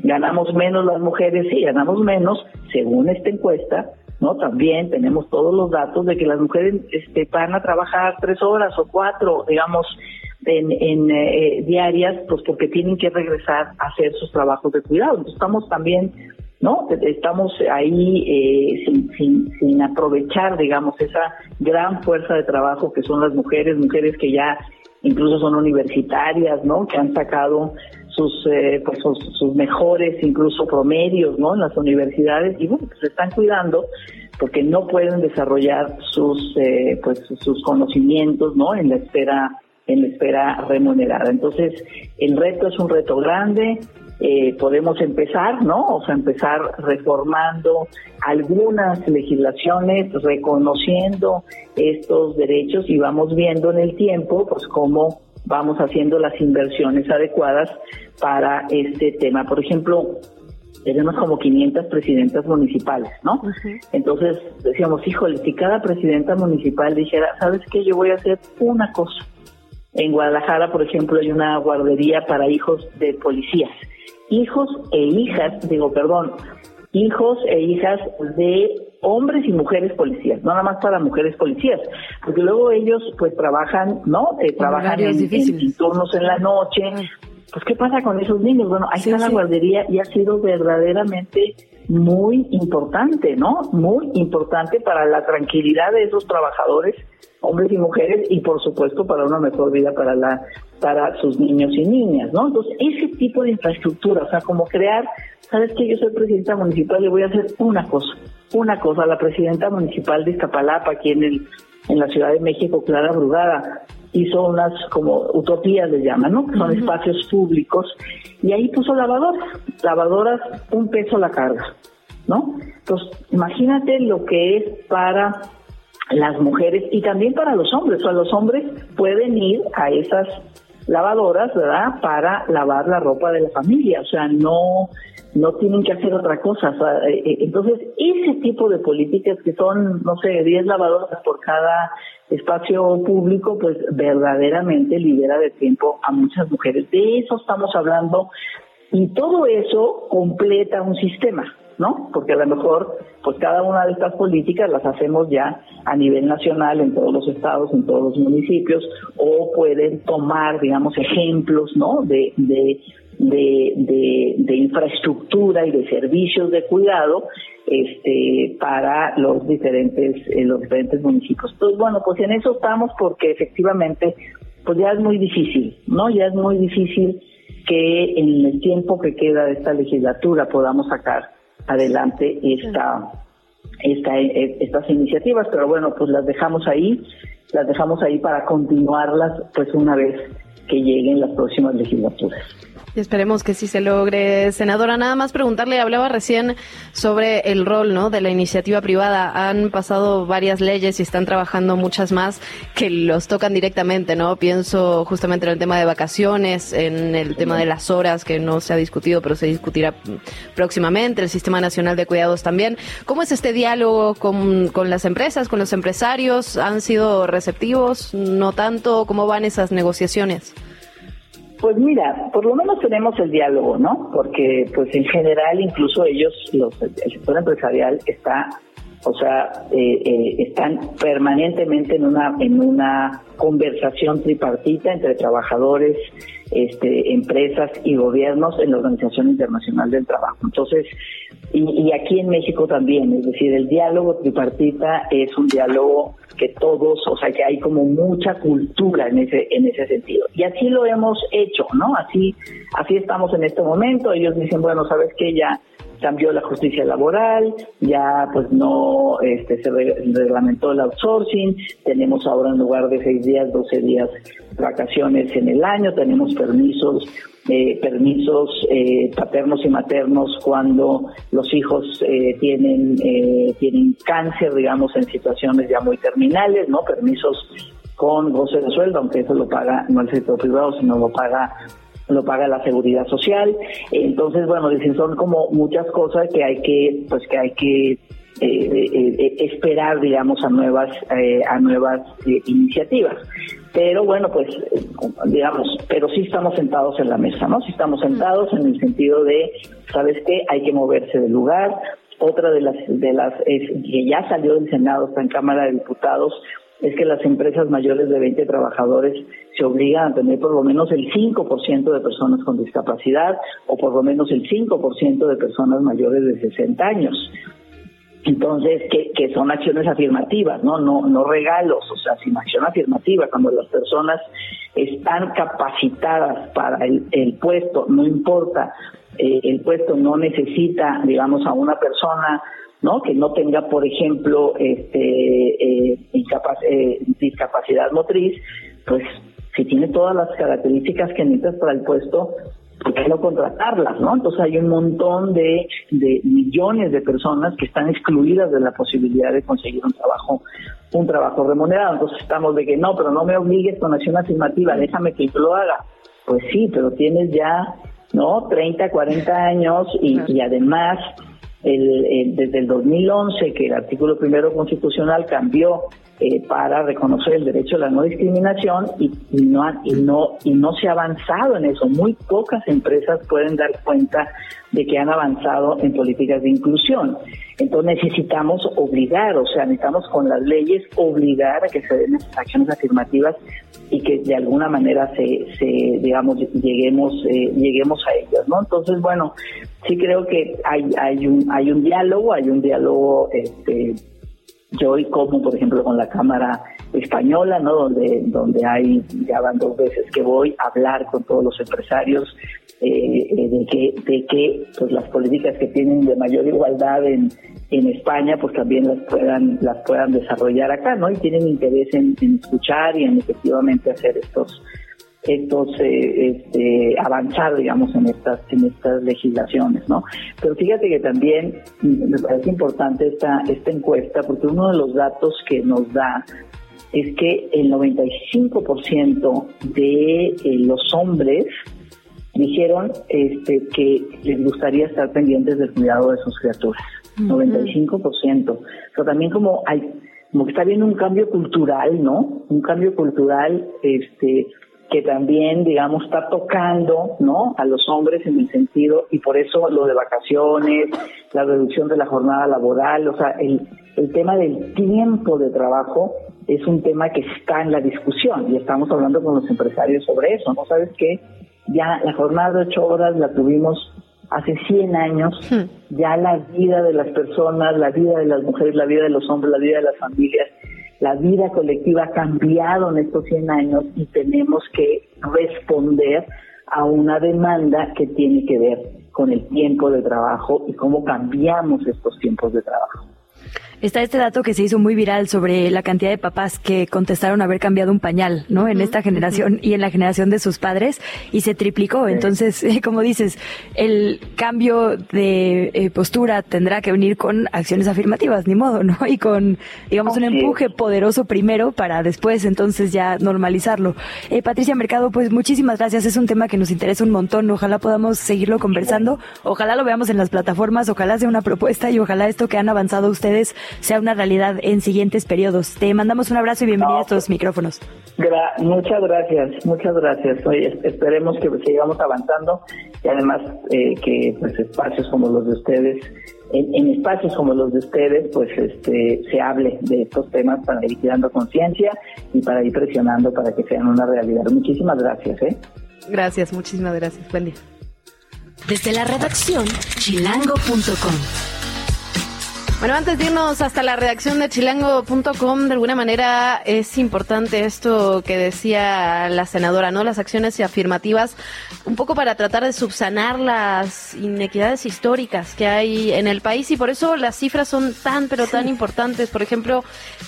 ganamos menos las mujeres, sí, ganamos menos, según esta encuesta, ¿no? También tenemos todos los datos de que las mujeres este, van a trabajar tres horas o cuatro, digamos, en, eh, diarias, pues porque tienen que regresar a hacer sus trabajos de cuidado. Entonces estamos también, ¿no? Estamos ahí eh, sin, sin, sin aprovechar, digamos, esa gran fuerza de trabajo que son las mujeres, mujeres que ya incluso son universitarias, ¿no? Que han sacado sus, eh, pues sus, mejores incluso promedios, ¿no? En las universidades y bueno, pues se están cuidando porque no pueden desarrollar sus, eh, pues sus conocimientos, ¿no? En la espera en la espera remunerada. Entonces, el reto es un reto grande. eh, podemos empezar, ¿no? O sea, empezar reformando algunas legislaciones, reconociendo estos derechos y vamos viendo en el tiempo, pues cómo vamos haciendo las inversiones adecuadas para este tema. Por ejemplo, tenemos como 500 presidentas municipales, ¿no? Entonces decíamos, híjole, si cada presidenta municipal dijera, ¿sabes qué? Yo voy a hacer una cosa. En Guadalajara, por ejemplo, hay una guardería para hijos de policías. Hijos e hijas, digo, perdón, hijos e hijas de hombres y mujeres policías, no nada más para mujeres policías, porque luego ellos pues trabajan, ¿no? Eh, trabajan en, en, turnos en la noche, pues ¿qué pasa con esos niños? Bueno, ahí está la guardería y ha sido verdaderamente muy importante, ¿no? Muy importante para la tranquilidad de esos trabajadores, hombres y mujeres, y por supuesto para una mejor vida para la para sus niños y niñas, ¿no? Entonces, ese tipo de infraestructura, o sea, como crear, ¿sabes que Yo soy presidenta municipal y voy a hacer una cosa, una cosa, la presidenta municipal de Iztapalapa, aquí en el en la Ciudad de México, Clara Brugada, hizo unas como utopías le llaman, ¿no? Que son espacios públicos y ahí puso lavadoras, lavadoras un peso la carga, ¿no? Entonces, imagínate lo que es para las mujeres y también para los hombres, o sea, los hombres pueden ir a esas lavadoras, ¿verdad? Para lavar la ropa de la familia, o sea, no no tienen que hacer otra cosa. Eh, eh, entonces, ese tipo de políticas que son, no sé, 10 lavadoras por cada espacio público, pues verdaderamente libera de tiempo a muchas mujeres. De eso estamos hablando y todo eso completa un sistema, ¿no? Porque a lo mejor, pues cada una de estas políticas las hacemos ya a nivel nacional en todos los estados, en todos los municipios, o pueden tomar, digamos, ejemplos, ¿no? De, de de, de, infraestructura y de servicios de cuidado este, para los diferentes, eh, los diferentes municipios. Entonces, bueno, pues en eso estamos porque efectivamente, pues ya es muy difícil, ¿no? Ya es muy difícil que en el tiempo que queda de esta legislatura podamos sacar adelante esta, esta, eh, estas iniciativas, pero bueno, pues las dejamos ahí, las dejamos ahí para continuarlas pues una vez que lleguen las próximas legislaturas. Y esperemos que sí se logre. Senadora, nada más preguntarle, hablaba recién sobre el rol ¿no? de la iniciativa privada. Han pasado varias leyes y están trabajando muchas más que los tocan directamente, ¿no? Pienso justamente en el tema de vacaciones, en el tema de las horas, que no se ha discutido, pero se discutirá próximamente, el Sistema Nacional de Cuidados también. ¿Cómo es este diálogo con, con las empresas, con los empresarios? ¿Han sido receptivos? ¿No tanto? ¿Cómo van esas negociaciones? Pues mira, por lo menos tenemos el diálogo, ¿no? Porque pues en general incluso ellos, los, el sector empresarial está, o sea, eh, eh, están permanentemente en una en una conversación tripartita entre trabajadores, este, empresas y gobiernos en la Organización Internacional del Trabajo. Entonces, y, y aquí en México también, es decir, el diálogo tripartita es un diálogo que todos, o sea, que hay como mucha cultura en ese en ese sentido. Y así lo hemos hecho, ¿no? Así así estamos en este momento. Ellos dicen, bueno, sabes que ya cambió la justicia laboral, ya pues no este, se reglamentó el outsourcing, tenemos ahora en lugar de seis días, doce días vacaciones en el año, tenemos permisos eh, permisos eh, paternos y maternos cuando los hijos eh, tienen tienen cáncer, digamos, en situaciones ya muy terminales, ¿no? Permisos con goce de sueldo, aunque eso lo paga no el sector privado, sino lo paga lo paga la seguridad social. Entonces, bueno, dicen, son como muchas cosas que hay que, pues que hay que esperar, digamos, a nuevas, a nuevas iniciativas. Pero bueno, pues digamos, pero sí estamos sentados en la mesa, ¿no? Sí estamos sentados en el sentido de, ¿sabes qué? Hay que moverse del lugar. Otra de las, de las que ya salió del Senado, está en Cámara de Diputados, es que las empresas mayores de 20 trabajadores se obligan a tener por lo menos el 5% de personas con discapacidad o por lo menos el 5% de personas mayores de 60 años. Entonces, que, que son acciones afirmativas, ¿no? No, no regalos, o sea, sin acción afirmativa, cuando las personas están capacitadas para el, el puesto, no importa, eh, el puesto no necesita, digamos, a una persona, ¿no? Que no tenga, por ejemplo, este, eh, eh, discapacidad motriz, pues si tiene todas las características que necesitas para el puesto, ¿por qué no contratarlas, no? Entonces hay un montón de, de millones de personas que están excluidas de la posibilidad de conseguir un trabajo un trabajo remunerado. Entonces estamos de que no, pero no me obligues con acción afirmativa, déjame que yo lo haga. Pues sí, pero tienes ya, ¿no? 30, 40 años y, y además el, desde el 2011 que el artículo primero constitucional cambió eh, para reconocer el derecho a la no discriminación y, no y no y no se ha avanzado en eso. Muy pocas empresas pueden dar cuenta de que han avanzado en políticas de inclusión. Entonces necesitamos obligar, o sea, necesitamos con las leyes obligar a que se den acciones afirmativas y que de alguna manera se, se digamos, lleguemos, eh, lleguemos a ellas, ¿no? Entonces, bueno, sí creo que hay, hay un, hay un diálogo, hay un diálogo, este, yo y como, por ejemplo, con la Cámara Española, ¿no? Donde, donde hay, ya van dos veces que voy a hablar con todos los empresarios eh, eh, de que, de que pues las políticas que tienen de mayor igualdad en, en España, pues también las puedan, las puedan desarrollar acá, ¿no? Y tienen interés en, escuchar y en efectivamente hacer estos, estos eh, este, avanzar digamos en estas en estas legislaciones no pero fíjate que también me parece importante esta esta encuesta porque uno de los datos que nos da es que el 95% de eh, los hombres dijeron este, que les gustaría estar pendientes del cuidado de sus criaturas. 95%. Pero también como hay, como que está habiendo un cambio cultural, ¿no? Un cambio cultural, este, que también, digamos, está tocando, ¿no? A los hombres en el sentido, y por eso lo de vacaciones, la reducción de la jornada laboral, o sea, el, el tema del tiempo de trabajo es un tema que está en la discusión y estamos hablando con los empresarios sobre eso, ¿no? ¿Sabes qué? Ya la jornada de ocho horas la tuvimos hace 100 años, hmm. ya la vida de las personas, la vida de las mujeres, la vida de los hombres, la vida de las familias, la vida colectiva ha cambiado en estos 100 años y tenemos que responder a una demanda que tiene que ver con el tiempo de trabajo y cómo cambiamos estos tiempos de trabajo. Está este dato que se hizo muy viral sobre la cantidad de papás que contestaron haber cambiado un pañal, ¿no? En esta generación y en la generación de sus padres y se triplicó. Entonces, como dices, el cambio de eh, postura tendrá que venir con acciones afirmativas, ni modo, ¿no? Y con, digamos, un empuje poderoso primero para después entonces ya normalizarlo. Eh, Patricia Mercado, pues muchísimas gracias. Es un tema que nos interesa un montón. Ojalá podamos seguirlo conversando. Ojalá lo veamos en las plataformas. Ojalá sea una propuesta y ojalá esto que han avanzado ustedes sea una realidad en siguientes periodos. Te mandamos un abrazo y bienvenida a estos micrófonos. muchas gracias, muchas gracias. Oye, esperemos que sigamos avanzando y además eh, que pues espacios como los de ustedes en, espacios como los de ustedes, pues este, se hable de estos temas para ir dando conciencia y para ir presionando para que sean una realidad. Muchísimas gracias. ¿eh? Gracias, muchísimas gracias. Buen día. Desde la redacción, chilango.com. Bueno, antes de irnos hasta la redacción de chilango.com, de alguna manera es importante esto que decía la senadora, ¿no? Las acciones afirmativas, un poco para tratar de subsanar las inequidades históricas que hay en el país y por eso las cifras son tan, pero tan importantes. Por ejemplo,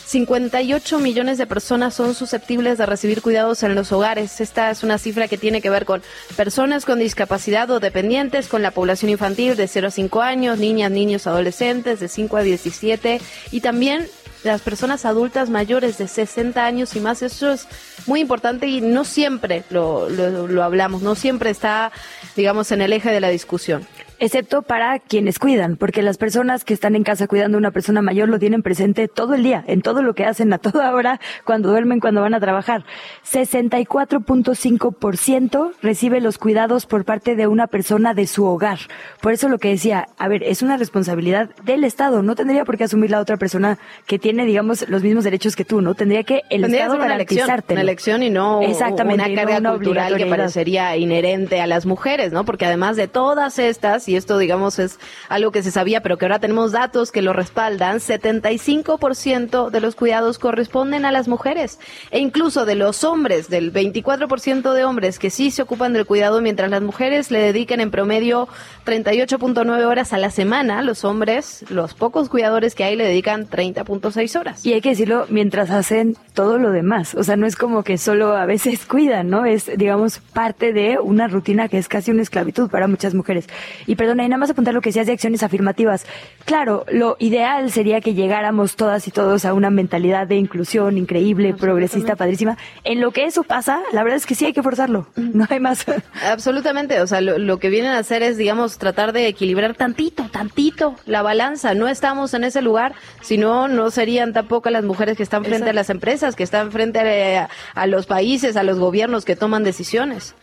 58 millones de personas son susceptibles de recibir cuidados en los hogares. Esta es una cifra que tiene que ver con personas con discapacidad o dependientes, con la población infantil de 0 a 5 años, niñas, niños, adolescentes de 5 a 17 y también las personas adultas mayores de 60 años y más. Eso es muy importante y no siempre lo, lo hablamos, no siempre está, digamos, en el eje de la discusión excepto para quienes cuidan, porque las personas que están en casa cuidando a una persona mayor lo tienen presente todo el día, en todo lo que hacen a toda hora, cuando duermen, cuando van a trabajar. 64.5% recibe los cuidados por parte de una persona de su hogar. Por eso lo que decía, a ver, es una responsabilidad del Estado, no tendría por qué asumir la otra persona que tiene, digamos, los mismos derechos que tú, ¿no? Tendría que el Estado garantizarte. Una elección y no Exactamente, una carga cultural que parecería inherente a las mujeres, ¿no? Porque además de todas estas y esto, digamos, es algo que se sabía, pero que ahora tenemos datos que lo respaldan, 75% de los cuidados corresponden a las mujeres e incluso de los hombres, del 24% de hombres que sí se ocupan del cuidado, mientras las mujeres le dedican en promedio 38.9 horas a la semana, los hombres, los pocos cuidadores que hay le dedican 30.6 horas. Y hay que decirlo mientras hacen todo lo demás, o sea, no es como que solo a veces cuidan, ¿no? Es, digamos, parte de una rutina que es casi una esclavitud para muchas mujeres. Perdona, y nada más apuntar lo que decías de acciones afirmativas. Claro, lo ideal sería que llegáramos todas y todos a una mentalidad de inclusión increíble, progresista, padrísima. En lo que eso pasa, la verdad es que sí hay que forzarlo, no hay más. Absolutamente, o sea, lo, lo que vienen a hacer es, digamos, tratar de equilibrar tantito, tantito la balanza. No estamos en ese lugar, si no, no serían tampoco las mujeres que están frente a las empresas, que están frente a, a los países, a los gobiernos que toman decisiones.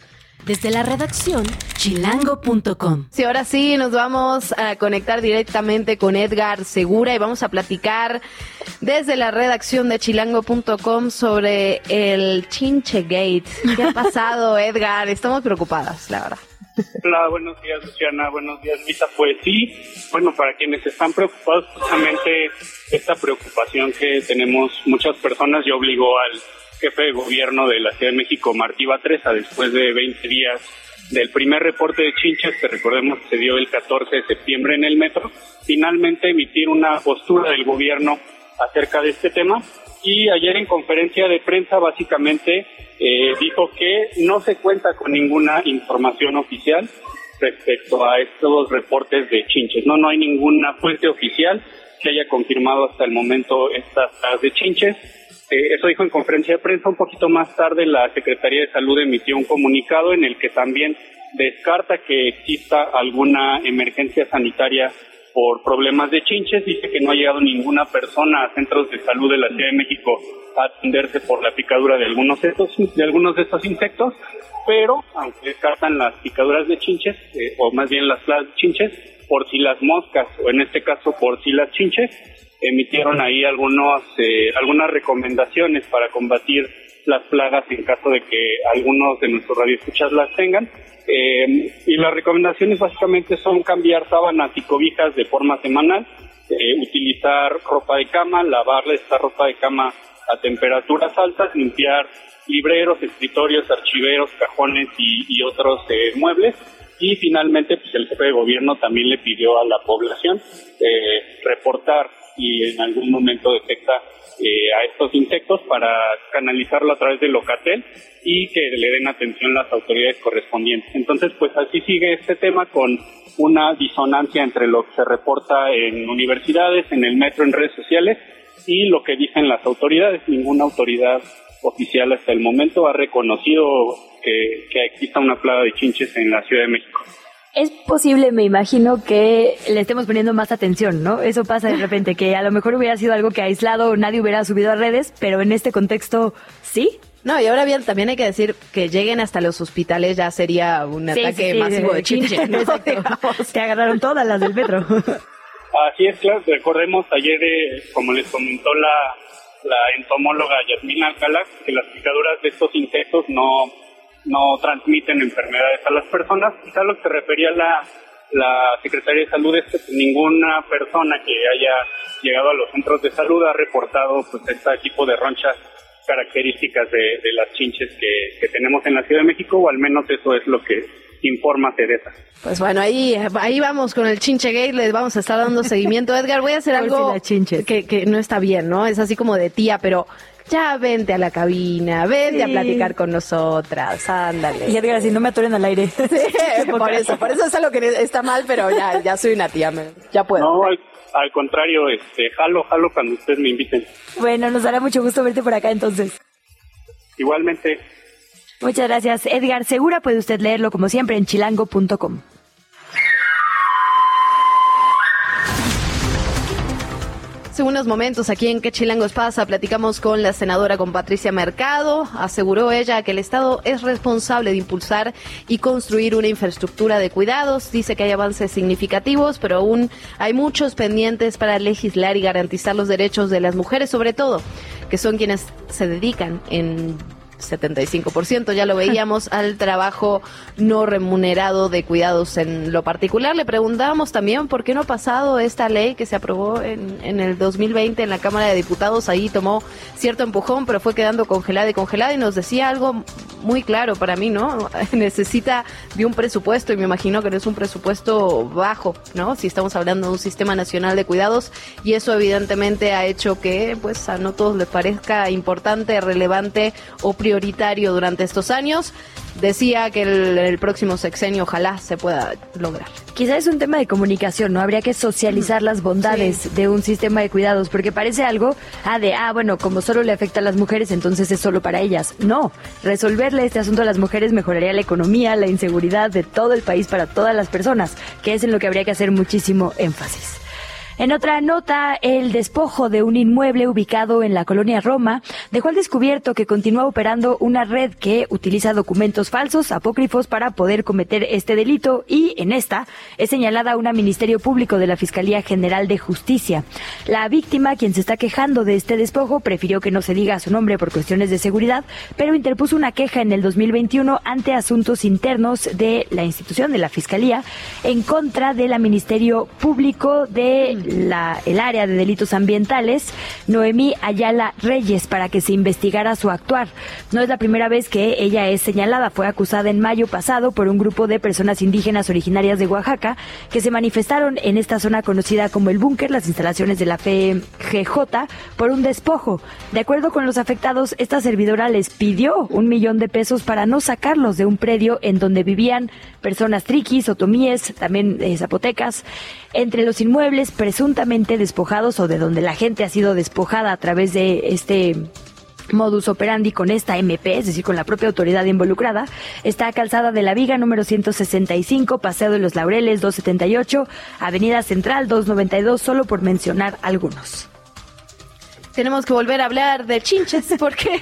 Desde la redacción, chilango.com. Sí, ahora sí, nos vamos a conectar directamente con Edgar Segura y vamos a platicar desde la redacción de chilango.com sobre el Chinche Gate. ¿Qué ha pasado, Edgar? Estamos preocupadas, la verdad. Hola, buenos días, Luciana. Buenos días, Lisa. Pues sí, bueno, para quienes están preocupados, justamente esta preocupación que tenemos muchas personas, yo obligo al jefe de gobierno de la Ciudad de México, Martí Batresa, después de 20 días del primer reporte de chinches, que recordemos que se dio el 14 de septiembre en el metro, finalmente emitir una postura del gobierno acerca de este tema. Y ayer en conferencia de prensa básicamente eh, dijo que no se cuenta con ninguna información oficial respecto a estos reportes de chinches. No, no hay ninguna fuente oficial que haya confirmado hasta el momento estas de chinches eso dijo en conferencia de prensa. Un poquito más tarde la Secretaría de Salud emitió un comunicado en el que también descarta que exista alguna emergencia sanitaria por problemas de chinches. Dice que no ha llegado ninguna persona a centros de salud de la Ciudad de México a atenderse por la picadura de algunos de estos, de algunos de estos insectos, pero aunque descartan las picaduras de chinches, eh, o más bien las chinches, por si las moscas, o en este caso por si las chinches, emitieron ahí algunos, eh, algunas recomendaciones para combatir las plagas en caso de que algunos de nuestros radioescuchas las tengan. Eh, y las recomendaciones básicamente son cambiar sábanas y cobijas de forma semanal, eh, utilizar ropa de cama, lavar esta ropa de cama a temperaturas altas, limpiar libreros, escritorios, archiveros, cajones y, otros muebles. Y finalmente, pues el jefe de gobierno también le pidió a la población reportar y en algún momento detecta eh, a estos insectos para canalizarlo a través del Locatel y que le den atención las autoridades correspondientes. Entonces, pues así sigue este tema con una disonancia entre lo que se reporta en universidades, en el metro, en redes sociales y lo que dicen las autoridades. Ninguna autoridad oficial hasta el momento ha reconocido que, que exista una plaga de chinches en la Ciudad de México. Es posible, me imagino, que le estemos poniendo más atención, ¿no? Eso pasa de repente, que a lo mejor hubiera sido algo que aislado nadie hubiera subido a redes, pero en este contexto, ¿sí? No, y ahora bien, también hay que decir que lleguen hasta los hospitales ya sería un ataque masivo de chinche. ¿no? Te agarraron todas las del metro. Así es, claro. Recordemos ayer, eh, como les comentó la, la entomóloga Yasmina Alcalá, que las picaduras de estos insectos no no transmiten enfermedades a las personas. Quizá lo que se refería la, la Secretaría de Salud es que ninguna persona que haya llegado a los centros de salud ha reportado pues este tipo de ronchas características de, de las chinches que, que, tenemos en la Ciudad de México, o al menos eso es lo que informa Teresa. Pues bueno, ahí, ahí vamos con el Chinche Gate, les vamos a estar dando seguimiento. Edgar, voy a hacer algo que, que no está bien, ¿no? Es así como de tía, pero ya vente a la cabina, vente a platicar con nosotras, ándale. Y Edgar, si no me atoren al aire. por eso, por eso es lo que está mal, pero ya, ya soy una tía, ya puedo. No, al, contrario, este, jalo, jalo cuando ustedes me inviten. Bueno, nos dará mucho gusto verte por acá entonces. Igualmente. Muchas gracias, Edgar. Segura puede usted leerlo como siempre en chilango.com. Hace unos momentos aquí en ¿Qué Chilangos pasa? Platicamos con la senadora, con Patricia Mercado. Aseguró ella que el Estado es responsable de impulsar y construir una infraestructura de cuidados. Dice que hay avances significativos, pero aún hay muchos pendientes para legislar y garantizar los derechos de las mujeres, sobre todo, que son quienes se dedican en 75%, ya lo veíamos, al trabajo no remunerado de cuidados en lo particular. Le preguntábamos también por qué no ha pasado esta ley que se aprobó en, en el 2020 en la Cámara de Diputados. Ahí tomó cierto empujón, pero fue quedando congelada y congelada y nos decía algo muy claro para mí, ¿no? Necesita de un presupuesto y me imagino que no es un presupuesto bajo, ¿no? Si estamos hablando de un sistema nacional de cuidados y eso evidentemente ha hecho que pues a no todos les parezca importante, relevante o prioritario durante estos años decía que el, el, próximo sexenio ojalá se pueda lograr. Quizá es un tema de comunicación, ¿no? Habría que socializar las bondades sí. de un sistema de cuidados, porque parece algo, ah, de, ah, bueno, como solo le afecta a las mujeres, entonces es solo para ellas. No, resolverle este asunto a las mujeres mejoraría la economía, la inseguridad de todo el país para todas las personas, que es en lo que habría que hacer muchísimo énfasis. En otra nota, el despojo de un inmueble ubicado en la colonia Roma dejó al descubierto que continúa operando una red que utiliza documentos falsos, apócrifos, para poder cometer este delito y en esta es señalada una Ministerio Público de la Fiscalía General de Justicia. La víctima, quien se está quejando de este despojo, prefirió que no se diga su nombre por cuestiones de seguridad, pero interpuso una queja en el 2021 ante asuntos internos de la institución de la Fiscalía en contra de la Ministerio Público de la, el área de delitos ambientales, Noemí Ayala Reyes, para que se investigara su actuar. No es la primera vez que ella es señalada. Fue acusada en mayo pasado por un grupo de personas indígenas originarias de Oaxaca que se manifestaron en esta zona conocida como el búnker, las instalaciones de la FGJ, por un despojo. De acuerdo con los afectados, esta servidora les pidió un millón de pesos para no sacarlos de un predio en donde vivían personas triquis, otomíes, también eh, zapotecas. Entre los inmuebles presuntamente despojados o de donde la gente ha sido despojada a través de este modus operandi con esta MP, es decir, con la propia autoridad involucrada, está calzada de la Viga número 165, Paseo de los Laureles 278, Avenida Central 292, solo por mencionar algunos tenemos que volver a hablar de chinches porque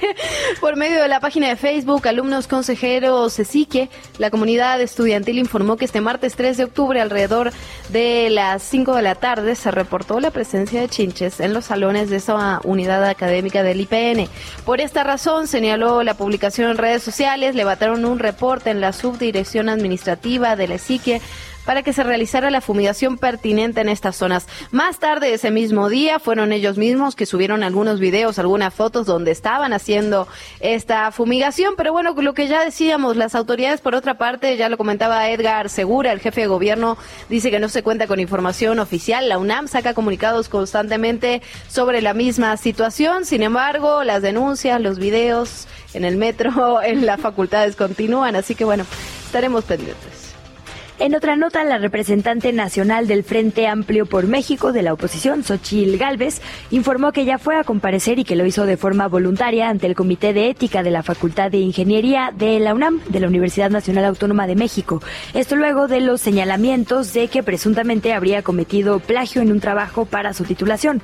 por medio de la página de Facebook Alumnos Consejeros Esique, la comunidad estudiantil informó que este martes 3 de octubre alrededor de las 5 de la tarde se reportó la presencia de chinches en los salones de esa unidad académica del IPN. Por esta razón señaló la publicación en redes sociales, levantaron un reporte en la subdirección administrativa de la para que se realizara la fumigación pertinente en estas zonas. Más tarde ese mismo día fueron ellos mismos que subieron algunos videos, algunas fotos donde estaban haciendo esta fumigación, pero bueno, lo que ya decíamos, las autoridades por otra parte, ya lo comentaba Edgar Segura, el jefe de gobierno, dice que no se cuenta con información oficial, la UNAM saca comunicados constantemente sobre la misma situación, sin embargo, las denuncias, los videos en el metro, en las facultades continúan, así que bueno, estaremos pendientes. En otra nota, la representante nacional del Frente Amplio por México de la oposición, Xochil Gálvez, informó que ya fue a comparecer y que lo hizo de forma voluntaria ante el Comité de Ética de la Facultad de Ingeniería de la UNAM, de la Universidad Nacional Autónoma de México. Esto luego de los señalamientos de que presuntamente habría cometido plagio en un trabajo para su titulación.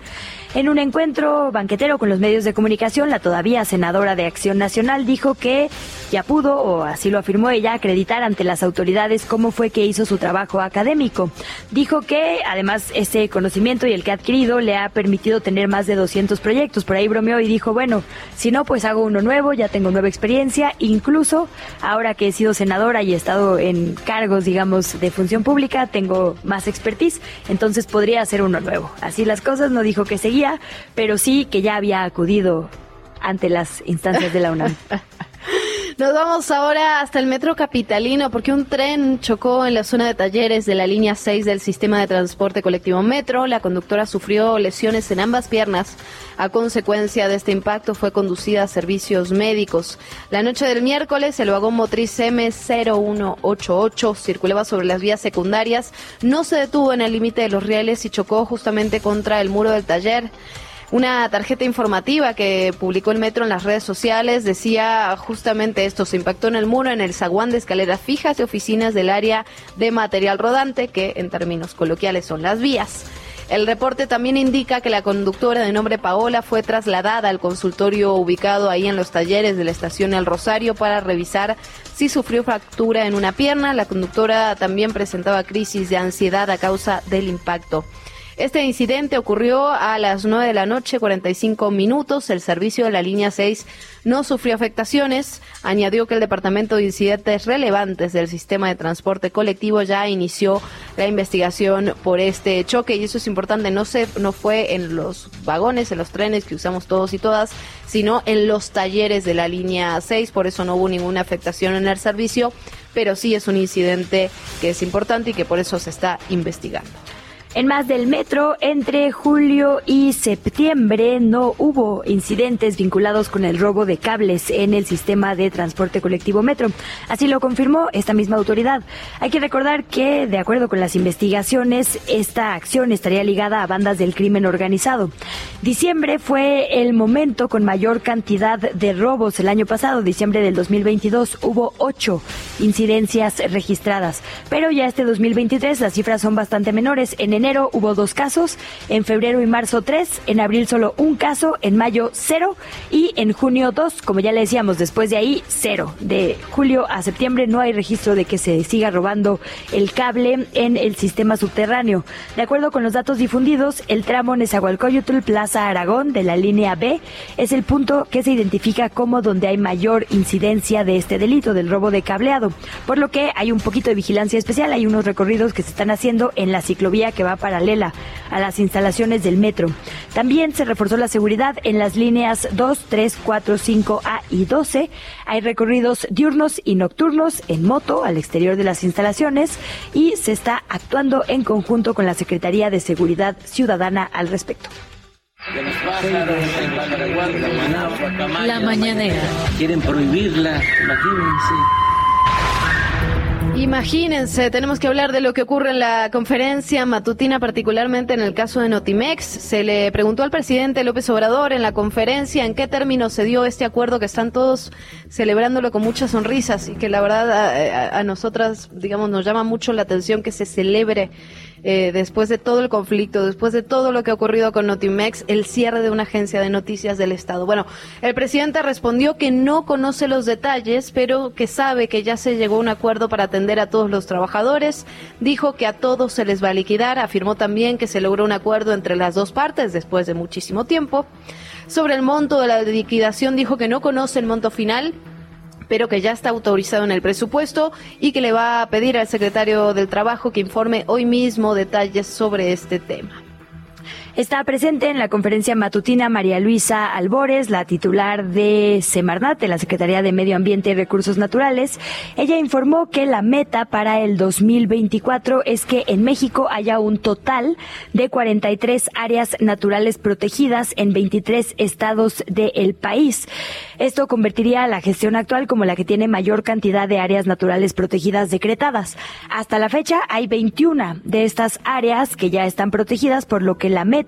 En un encuentro banquetero con los medios de comunicación, la todavía senadora de Acción Nacional dijo que ya pudo, o así lo afirmó ella, acreditar ante las autoridades cómo fue que hizo su trabajo académico. Dijo que además ese conocimiento y el que ha adquirido le ha permitido tener más de 200 proyectos. Por ahí bromeó y dijo, bueno, si no, pues hago uno nuevo, ya tengo nueva experiencia. Incluso ahora que he sido senadora y he estado en cargos, digamos, de función pública, tengo más expertise, entonces podría hacer uno nuevo. Así las cosas, no dijo que seguía pero sí que ya había acudido ante las instancias de la UNAM. Nos vamos ahora hasta el metro capitalino porque un tren chocó en la zona de talleres de la línea 6 del sistema de transporte colectivo Metro. La conductora sufrió lesiones en ambas piernas. A consecuencia de este impacto fue conducida a servicios médicos. La noche del miércoles el vagón motriz M0188 circulaba sobre las vías secundarias, no se detuvo en el límite de los rieles y chocó justamente contra el muro del taller. Una tarjeta informativa que publicó el metro en las redes sociales decía justamente esto, se impactó en el muro en el zaguán de escaleras fijas y oficinas del área de material rodante, que en términos coloquiales son las vías. El reporte también indica que la conductora de nombre Paola fue trasladada al consultorio ubicado ahí en los talleres de la estación El Rosario para revisar si sufrió fractura en una pierna. La conductora también presentaba crisis de ansiedad a causa del impacto. Este incidente ocurrió a las 9 de la noche, 45 minutos. El servicio de la línea 6 no sufrió afectaciones. Añadió que el Departamento de Incidentes Relevantes del Sistema de Transporte Colectivo ya inició la investigación por este choque y eso es importante. No, se, no fue en los vagones, en los trenes que usamos todos y todas, sino en los talleres de la línea 6. Por eso no hubo ninguna afectación en el servicio, pero sí es un incidente que es importante y que por eso se está investigando. En más del metro, entre julio y septiembre no hubo incidentes vinculados con el robo de cables en el sistema de transporte colectivo metro. Así lo confirmó esta misma autoridad. Hay que recordar que, de acuerdo con las investigaciones, esta acción estaría ligada a bandas del crimen organizado. Diciembre fue el momento con mayor cantidad de robos. El año pasado, diciembre del 2022, hubo ocho incidencias registradas. Pero ya este 2023 las cifras son bastante menores. En enero hubo dos casos, en febrero y marzo tres, en abril solo un caso, en mayo cero y en junio dos. Como ya le decíamos, después de ahí cero. De julio a septiembre no hay registro de que se siga robando el cable en el sistema subterráneo. De acuerdo con los datos difundidos, el tramo Nezahualcóyotl Plaza Aragón de la línea B es el punto que se identifica como donde hay mayor incidencia de este delito del robo de cableado, por lo que hay un poquito de vigilancia especial, hay unos recorridos que se están haciendo en la ciclovía que va paralela a las instalaciones del metro. También se reforzó la seguridad en las líneas 2, 3, 4, 5A y 12. Hay recorridos diurnos y nocturnos en moto al exterior de las instalaciones y se está actuando en conjunto con la Secretaría de Seguridad Ciudadana al respecto. La mañanera. Quieren prohibirla, imagínense. Imagínense, tenemos que hablar de lo que ocurre en la conferencia matutina, particularmente en el caso de Notimex. Se le preguntó al presidente López Obrador en la conferencia en qué términos se dio este acuerdo que están todos celebrándolo con muchas sonrisas y que la verdad a, a, a nosotras, digamos, nos llama mucho la atención que se celebre eh, después de todo el conflicto, después de todo lo que ha ocurrido con Notimex, el cierre de una agencia de noticias del Estado. Bueno, el presidente respondió que no conoce los detalles, pero que sabe que ya se llegó a un acuerdo para atender a todos los trabajadores. Dijo que a todos se les va a liquidar. Afirmó también que se logró un acuerdo entre las dos partes después de muchísimo tiempo. Sobre el monto de la liquidación, dijo que no conoce el monto final, pero que ya está autorizado en el presupuesto y que le va a pedir al secretario del Trabajo que informe hoy mismo detalles sobre este tema. Está presente en la conferencia matutina María Luisa Albores, la titular de Semarnat, de la Secretaría de Medio Ambiente y Recursos Naturales. Ella informó que la meta para el 2024 es que en México haya un total de 43 áreas naturales protegidas en 23 estados del país. Esto convertiría a la gestión actual como la que tiene mayor cantidad de áreas naturales protegidas decretadas. Hasta la fecha hay 21 de estas áreas que ya están protegidas, por lo que la meta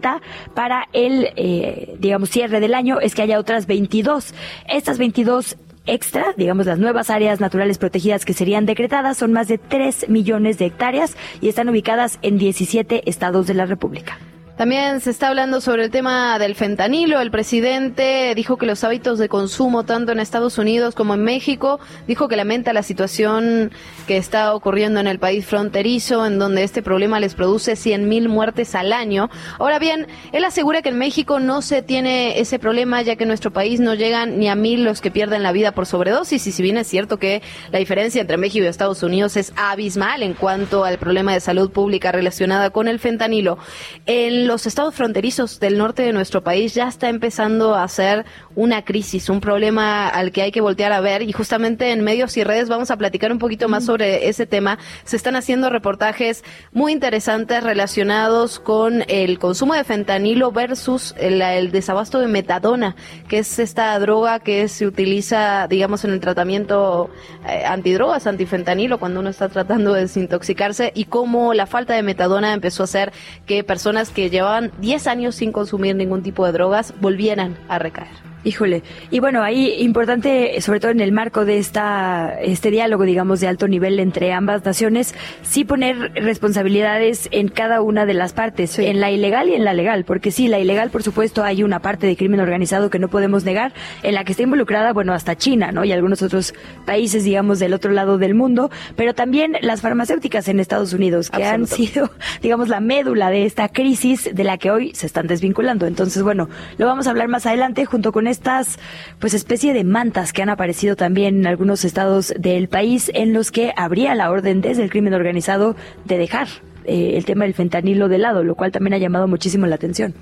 para el, eh, digamos, cierre del año es que haya otras 22. Estas 22 extra, digamos las nuevas áreas naturales protegidas que serían decretadas, son más de 3 millones de hectáreas y están ubicadas en 17 estados de la República. También se está hablando sobre el tema del fentanilo. El presidente dijo que los hábitos de consumo, tanto en Estados Unidos como en México, dijo que lamenta la situación que está ocurriendo en el país fronterizo, en donde este problema les produce 100.000 muertes al año. Ahora bien, él asegura que en México no se tiene ese problema, ya que en nuestro país no llegan ni a mil los que pierden la vida por sobredosis. Y si bien es cierto que la diferencia entre México y Estados Unidos es abismal en cuanto al problema de salud pública relacionada con el fentanilo, en los estados fronterizos del norte de nuestro país ya está empezando a ser una crisis, un problema al que hay que voltear a ver y justamente en medios y redes vamos a platicar un poquito más sobre ese tema. Se están haciendo reportajes muy interesantes relacionados con el consumo de fentanilo versus el, el desabasto de metadona, que es esta droga que se utiliza, digamos, en el tratamiento eh, antidrogas, antifentanilo, cuando uno está tratando de desintoxicarse y cómo la falta de metadona empezó a hacer que personas que llevaban 10 años sin consumir ningún tipo de drogas volvieran a recaer. Híjole. Y bueno, ahí importante, sobre todo en el marco de esta este diálogo, digamos, de alto nivel entre ambas naciones, sí poner responsabilidades en cada una de las partes, en la ilegal y en la legal, porque sí, la ilegal, por supuesto, hay una parte de crimen organizado que no podemos negar, en la que está involucrada, bueno, hasta China, ¿no? Y algunos otros países, digamos, del otro lado del mundo, pero también las farmacéuticas en Estados Unidos, que han sido, digamos, la médula de esta crisis de la que hoy se están desvinculando. Entonces, bueno, lo vamos a hablar más adelante junto con estas, pues, especie de mantas que han aparecido también en algunos estados del país en los que habría la orden desde el crimen organizado de dejar eh, el tema del fentanilo de lado, lo cual también ha llamado muchísimo la atención.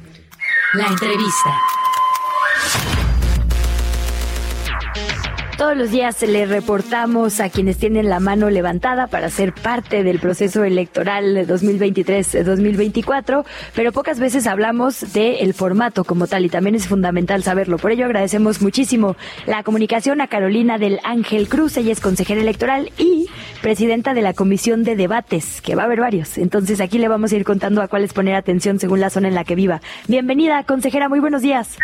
La entrevista. Todos los días le reportamos a quienes tienen la mano levantada para ser parte del proceso electoral de 2023-2024, pero pocas veces hablamos del formato como tal y también es fundamental saberlo. Por ello agradecemos muchísimo la comunicación a Carolina del Ángel Cruz, ella es consejera electoral y presidenta de la Comisión de Debates, que va a haber varios. Entonces aquí le vamos a ir contando a cuáles poner atención según la zona en la que viva. Bienvenida, consejera, muy buenos días.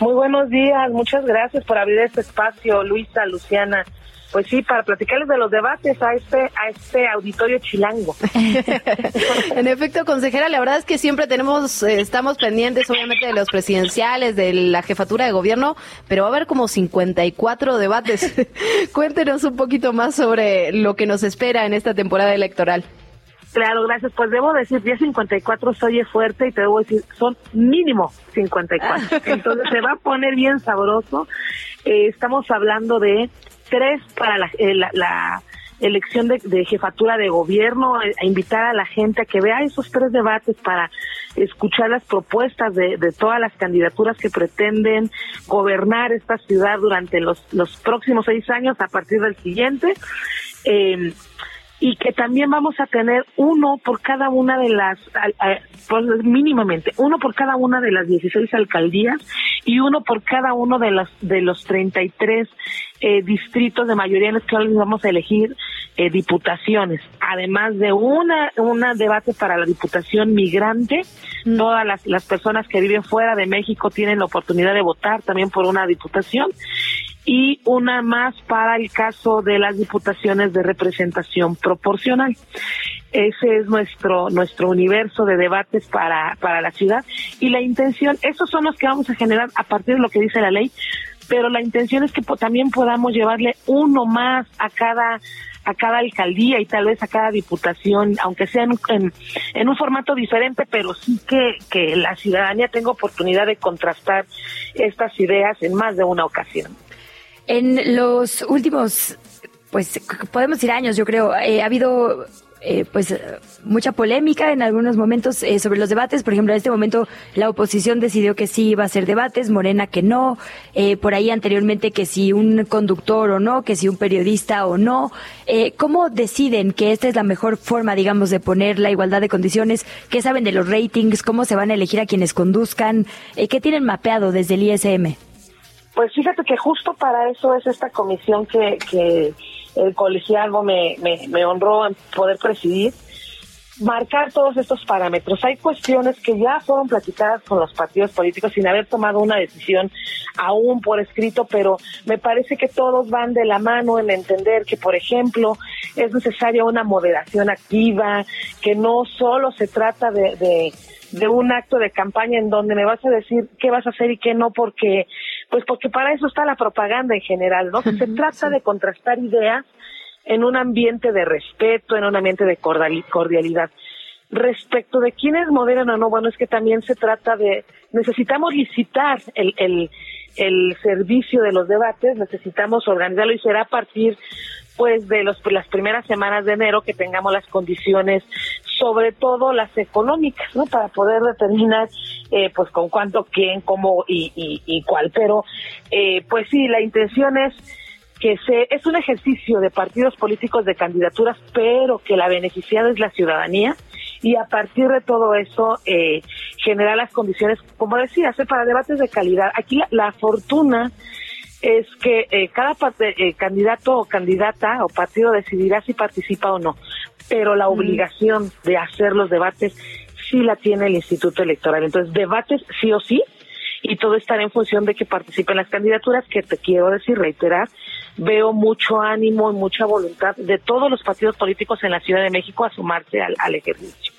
Muy buenos días, muchas gracias por abrir este espacio, Luisa, Luciana. Pues sí, para platicarles de los debates a este a este auditorio chilango. en efecto, consejera, la verdad es que siempre tenemos eh, estamos pendientes obviamente de los presidenciales, de la jefatura de gobierno, pero va a haber como 54 debates. Cuéntenos un poquito más sobre lo que nos espera en esta temporada electoral. Claro, gracias. Pues debo decir, 10.54 se oye fuerte y te debo decir, son mínimo 54. Entonces se va a poner bien sabroso. Eh, estamos hablando de tres para la, eh, la, elección de, jefatura de gobierno, eh, a invitar a la gente a que vea esos tres debates para escuchar las propuestas de, de todas las candidaturas que pretenden gobernar esta ciudad durante los, los próximos seis años a partir del siguiente. Eh, y que también vamos a tener uno por cada una de las, pues mínimamente, uno por cada una de las 16 alcaldías y uno por cada uno de los, de los 33 eh, distritos de mayoría en los que vamos a elegir eh, diputaciones, además de una, una debate para la diputación migrante, mm. todas las, las personas que viven fuera de México tienen la oportunidad de votar también por una diputación y una más para el caso de las diputaciones de representación proporcional. Ese es nuestro nuestro universo de debates para para la ciudad y la intención, esos son los que vamos a generar a partir de lo que dice la ley, pero la intención es que también podamos llevarle uno más a cada a cada alcaldía y tal vez a cada diputación, aunque sea en, en, un formato diferente, pero sí que, que la ciudadanía tenga oportunidad de contrastar estas ideas en más de una ocasión. En los últimos, pues podemos decir años, yo creo, eh, ha habido eh, pues mucha polémica en algunos momentos eh, sobre los debates. Por ejemplo, en este momento la oposición decidió que sí iba a ser debates, Morena que no, por ahí anteriormente que si un conductor o no, que si un periodista o no. ¿Cómo deciden que esta es la mejor forma, digamos, de poner la igualdad de condiciones? ¿Qué saben de los ratings? ¿Cómo se van a elegir a quienes conduzcan? ¿Qué tienen mapeado desde el ISM? Pues fíjate que justo para eso es esta comisión que, que el colegiado me, me, honró en poder presidir, marcar todos estos parámetros. Hay cuestiones que ya fueron platicadas con los partidos políticos sin haber tomado una decisión aún por escrito, pero me parece que todos van de la mano en entender que, por ejemplo, es necesaria una moderación activa, que no solo se trata de, de, de un acto de campaña en donde me vas a decir qué vas a hacer y qué no, porque pues porque para eso está la propaganda en general, ¿no? Se trata de contrastar ideas en un ambiente de respeto, en un ambiente de cordialidad. Respecto de quiénes moderan o no, bueno, es que también se trata de, necesitamos licitar el, el, el servicio de los debates, necesitamos organizarlo y será a partir pues de los, las primeras semanas de enero que tengamos las condiciones sobre todo las económicas, ¿no? Para poder determinar, eh, pues, con cuánto, quién, cómo y, y, cuál. Pero, eh, pues sí, la intención es que se, es un ejercicio de partidos políticos de candidaturas, pero que la beneficiada es la ciudadanía y a partir de todo eso eh, generar las condiciones, como decía, para debates de calidad. Aquí la, fortuna es que eh, cada parte, eh, candidato o candidata o partido decidirá si participa o no pero la obligación de hacer los debates sí la tiene el Instituto Electoral. Entonces, debates sí o sí, y todo estará en función de que participen las candidaturas, que te quiero decir, reiterar, veo mucho ánimo y mucha voluntad de todos los partidos políticos en la Ciudad de México a sumarse al, al ejercicio.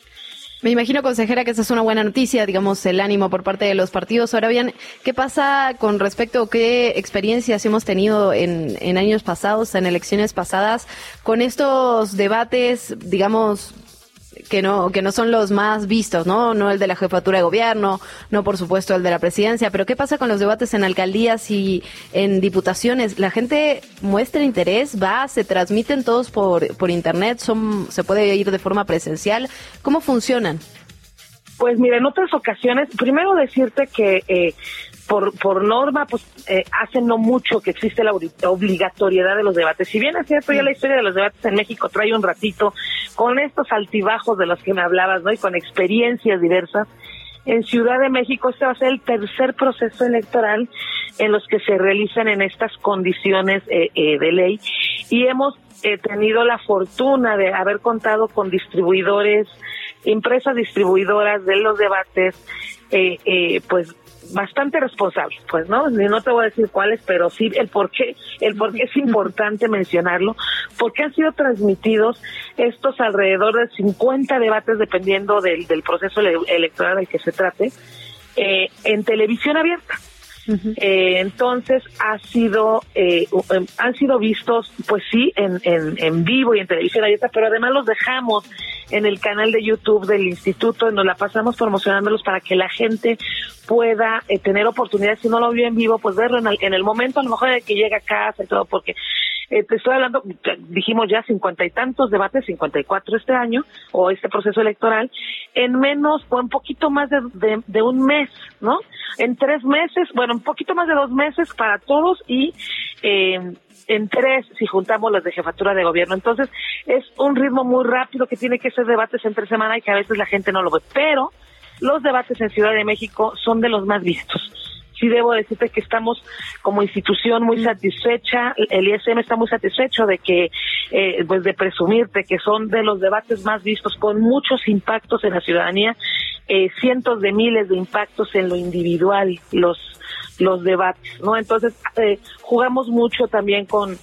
Me imagino, consejera, que esa es una buena noticia, digamos, el ánimo por parte de los partidos. Ahora bien, ¿qué pasa con respecto a qué experiencias hemos tenido en, en años pasados, en elecciones pasadas, con estos debates, digamos, que no, que no son los más vistos, ¿no? No el de la jefatura de gobierno, no por supuesto el de la presidencia, pero ¿qué pasa con los debates en alcaldías y en diputaciones? ¿La gente muestra interés? ¿Va? ¿Se transmiten todos por, por internet? Son, ¿Se puede ir de forma presencial? ¿Cómo funcionan? Pues mira, en otras ocasiones, primero decirte que eh, por, por norma, pues eh, hace no mucho que existe la obligatoriedad de los debates. Si bien es cierto, ya la historia de los debates en México trae un ratito con estos altibajos de los que me hablabas, ¿no? Y con experiencias diversas. En Ciudad de México este va a ser el tercer proceso electoral en los que se realizan en estas condiciones eh, eh, de ley y hemos tenido la fortuna de haber contado con distribuidores, empresas distribuidoras de los debates, pues bastante responsable, pues no, no te voy a decir cuáles, pero sí el por qué, el por qué es importante mencionarlo, porque han sido transmitidos estos alrededor de 50 debates dependiendo del, del proceso electoral del que se trate, eh, en televisión abierta. Eh, entonces ha sido eh, em, han sido vistos pues sí en, en, en vivo y en televisión abierta pero además los dejamos en el canal de YouTube del instituto, nos la pasamos promocionándolos para que la gente pueda eh, tener oportunidad, si no lo vio en vivo, pues verlo en el, en el momento a lo mejor de que llega a casa y todo, porque eh, te estoy hablando, dijimos ya cincuenta y tantos debates, cincuenta y cuatro este año, o este proceso electoral, en menos o en poquito más de, de, un mes, ¿no? En tres meses, bueno, un poquito más de dos meses para todos y eh, en tres si juntamos las de jefatura de gobierno. Entonces, es un ritmo muy rápido que tiene que ser debates entre semana y que a veces la gente no lo ve. Pero los debates en Ciudad de México son de los más vistos. Sí debo decirte que estamos como institución muy satisfecha, el ISM está muy satisfecho de que, eh, pues de presumirte que son de los debates más vistos con muchos impactos en la ciudadanía, eh, cientos de miles de impactos en lo individual, los los debates, ¿no? Entonces, eh, jugamos mucho también con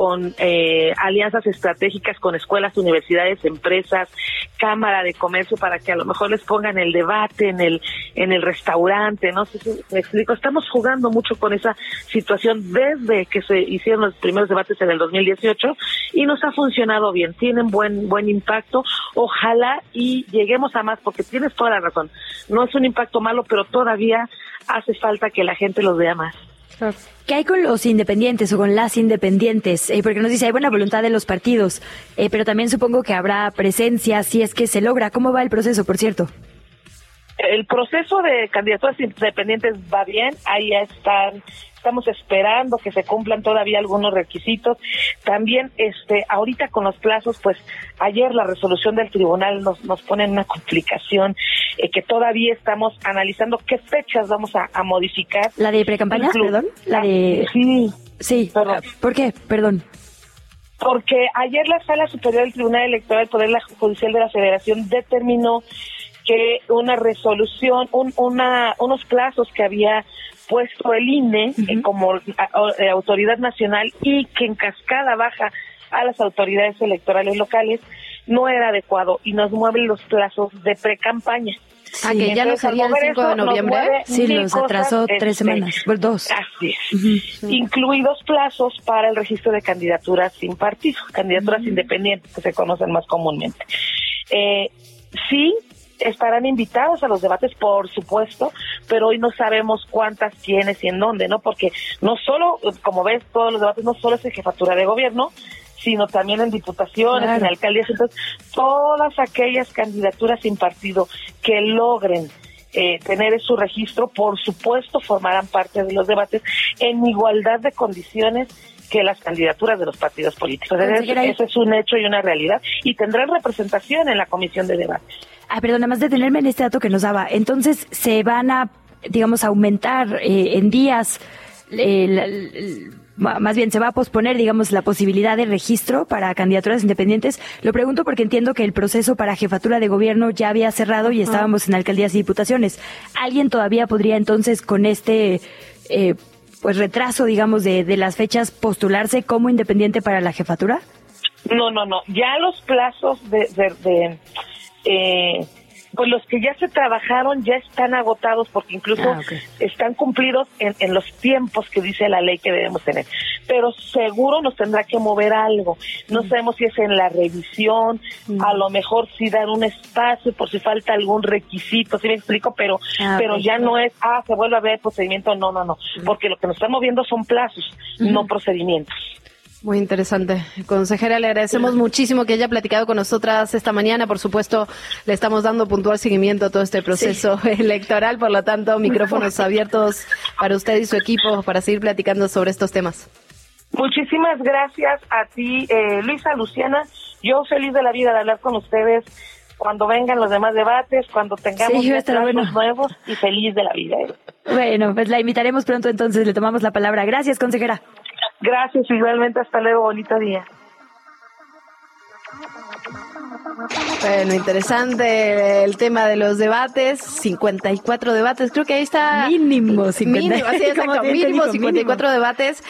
con eh, alianzas estratégicas con escuelas, universidades, empresas, cámara de comercio para que a lo mejor les pongan el debate en el en el restaurante, no sé si me explico. Estamos jugando mucho con esa situación desde que se hicieron los primeros debates en el 2018 y nos ha funcionado bien. Tienen buen buen impacto. Ojalá y lleguemos a más porque tienes toda la razón. No es un impacto malo, pero todavía hace falta que la gente los vea más. ¿Qué hay con los independientes o con las independientes? Eh, porque nos dice, hay buena voluntad de los partidos, eh, pero también supongo que habrá presencia si es que se logra. ¿Cómo va el proceso, por cierto? El proceso de candidaturas independientes va bien, ahí están estamos esperando que se cumplan todavía algunos requisitos. También, este, ahorita con los plazos, pues ayer la resolución del tribunal nos, nos pone en una complicación eh, que todavía estamos analizando qué fechas vamos a, modificar. ¿La de precampaña, perdón? La de... Sí. Sí, perdón. ¿por qué? Perdón porque ayer la Sala Superior del Tribunal Electoral del Poder Judicial de la Federación determinó que una resolución, un, una, unos plazos que había puesto el INE eh, como eh, autoridad nacional y que en cascada baja a las autoridades electorales locales no era adecuado y nos mueven los plazos de pre-campaña. Ah, que ya no sería el 5 de noviembre. Sí, los atrasó tres este, semanas, dos. Así es. Incluidos plazos para el registro de candidaturas sin partido, candidaturas independientes que se conocen más comúnmente. Eh, sí, estarán invitados a los debates, por supuesto, pero hoy no sabemos cuántas, quiénes y en dónde, ¿no? Porque no solo, como ves, todos los debates no solo es en jefatura de gobierno, sino también en diputaciones, en alcaldías, entonces todas aquellas candidaturas sin partido que logren eh, tener su registro, por supuesto, formarán parte de los debates en igualdad de condiciones que las candidaturas de los partidos políticos. Eso, es un hecho y una realidad y tendrán representación en la comisión de debate. Ah, perdón, nada más detenerme en este dato que nos daba. Entonces, se van a, digamos, aumentar eh, en días eh, más bien se va a posponer, digamos, la posibilidad de registro para candidaturas independientes. Lo pregunto porque entiendo que el proceso para jefatura de gobierno ya había cerrado y estábamos en alcaldías y diputaciones. ¿Alguien todavía podría entonces con este eh, pues retraso, digamos, de, de las fechas postularse como independiente para la jefatura? No, no, no. Ya los plazos de, de, de eh, pues los que ya se trabajaron ya están agotados porque incluso Ah, están cumplidos en, en los tiempos que dice la ley que debemos tener. Pero seguro nos tendrá que mover algo. No sabemos si es en la revisión, a lo mejor si dar un espacio por si falta algún requisito, ¿sí me explico? Pero, Ah, pero ya no es, ah, se vuelve a ver procedimiento, no, no, no. Porque lo que nos están moviendo son plazos, no procedimientos. Muy interesante. Consejera, le agradecemos muchísimo que haya platicado con nosotras esta mañana. Por supuesto, le estamos dando puntual seguimiento a todo este proceso electoral. Por lo tanto, micrófonos abiertos para usted y su equipo para seguir platicando sobre estos temas. Muchísimas gracias a ti, eh, Luisa, Luciana. Yo feliz de la vida de hablar con ustedes cuando vengan los demás debates, cuando tengamos Sí, bueno. nuevos y feliz de la vida. Bueno, pues la invitaremos pronto entonces, le tomamos la palabra. Gracias, consejera. Gracias, igualmente, hasta luego, bonito día. Bueno, interesante el tema de los debates. 54 debates. Creo que ahí está. Mínimo 50. Mínimo, sí, exacto, mínimo digo, 54 debates.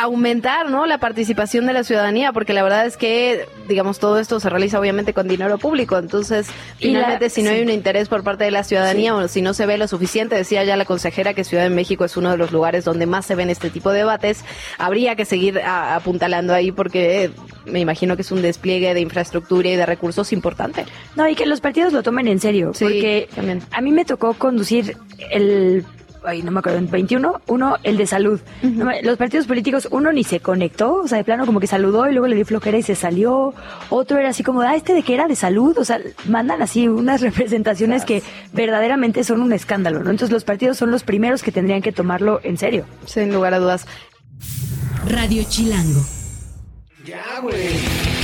Aumentar, ¿no? La participación de la ciudadanía, porque la verdad es que, digamos, todo esto se realiza obviamente con dinero público. Entonces, la- finalmente, si no hay un interés por parte de la ciudadanía o si no se ve lo suficiente, decía ya la consejera que Ciudad de México es uno de los lugares donde más se ven este tipo de debates, habría que seguir a- apuntalando ahí porque me imagino que es un despliegue de infraestructura y de recursos importante. No, y que los partidos lo tomen en serio, Sí, porque a mí me tocó conducir el ay, no me acuerdo, en 21, uno, el de salud. Los partidos políticos, uno ni se conectó, o sea, de plano como que saludó y luego le dio flojera y se salió. Otro era así como, ah, este de que era de salud, o sea, mandan así unas representaciones que verdaderamente son un escándalo, ¿no? Entonces los partidos son los primeros que tendrían que tomarlo en serio. Sin lugar a dudas. Radio Chilango. Ya, güey.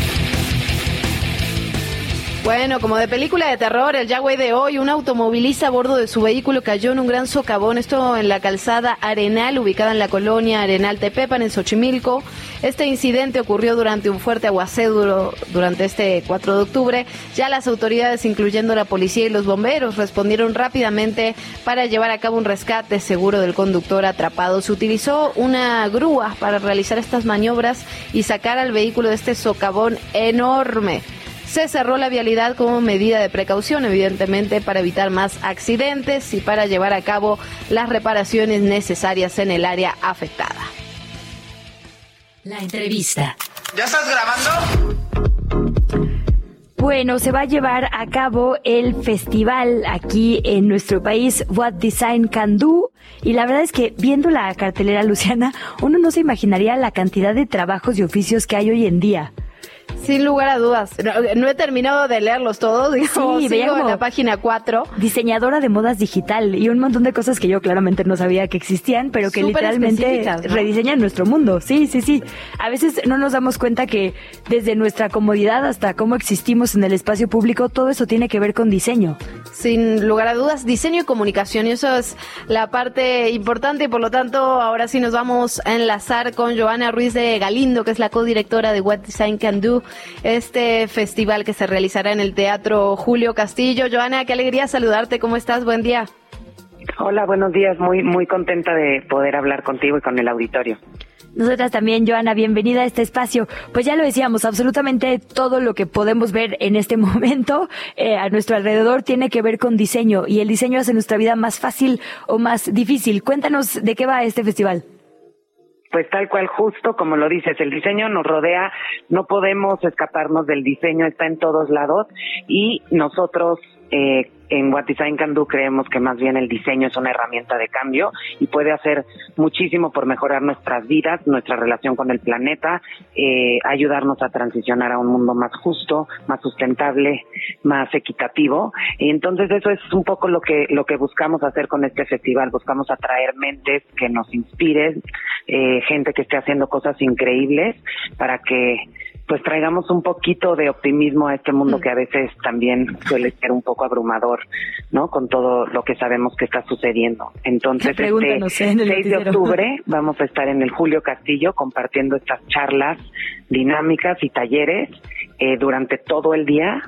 Bueno, como de película de terror, el Yahweh de hoy, un automovilista a bordo de su vehículo cayó en un gran socavón, esto en la calzada Arenal, ubicada en la colonia Arenal Tepepan, en Xochimilco. Este incidente ocurrió durante un fuerte aguacero durante este 4 de octubre. Ya las autoridades, incluyendo la policía y los bomberos, respondieron rápidamente para llevar a cabo un rescate seguro del conductor atrapado. Se utilizó una grúa para realizar estas maniobras y sacar al vehículo de este socavón enorme. Se cerró la vialidad como medida de precaución, evidentemente, para evitar más accidentes y para llevar a cabo las reparaciones necesarias en el área afectada. La entrevista. ¿Ya estás grabando? Bueno, se va a llevar a cabo el festival aquí en nuestro país, What Design Can Do. Y la verdad es que viendo la cartelera Luciana, uno no se imaginaría la cantidad de trabajos y oficios que hay hoy en día. Sin lugar a dudas. No, no he terminado de leerlos todos, digamos, Sí, sigo en la página 4. Diseñadora de modas digital y un montón de cosas que yo claramente no sabía que existían, pero que Súper literalmente rediseñan nuestro mundo. Sí, sí, sí. A veces no nos damos cuenta que desde nuestra comodidad hasta cómo existimos en el espacio público, todo eso tiene que ver con diseño. Sin lugar a dudas, diseño y comunicación, y eso es la parte importante, y por lo tanto, ahora sí nos vamos a enlazar con Joana Ruiz de Galindo, que es la codirectora de What Design Can Do, este festival que se realizará en el Teatro Julio Castillo. Joana, qué alegría saludarte, ¿cómo estás? Buen día. Hola, buenos días. Muy, muy contenta de poder hablar contigo y con el auditorio. Nosotras también, Joana, bienvenida a este espacio. Pues ya lo decíamos, absolutamente todo lo que podemos ver en este momento eh, a nuestro alrededor tiene que ver con diseño y el diseño hace nuestra vida más fácil o más difícil. Cuéntanos de qué va este festival. Pues tal cual, justo como lo dices, el diseño nos rodea, no podemos escaparnos del diseño, está en todos lados y nosotros eh, en What Design Can Do creemos que más bien el diseño es una herramienta de cambio y puede hacer muchísimo por mejorar nuestras vidas, nuestra relación con el planeta, eh, ayudarnos a transicionar a un mundo más justo, más sustentable, más equitativo. Y entonces eso es un poco lo que lo que buscamos hacer con este festival. Buscamos atraer mentes que nos inspiren, eh, gente que esté haciendo cosas increíbles para que pues traigamos un poquito de optimismo a este mundo mm. que a veces también suele ser un poco abrumador, ¿no? Con todo lo que sabemos que está sucediendo. Entonces, este 6 de octubre vamos a estar en el Julio Castillo compartiendo estas charlas dinámicas y talleres eh, durante todo el día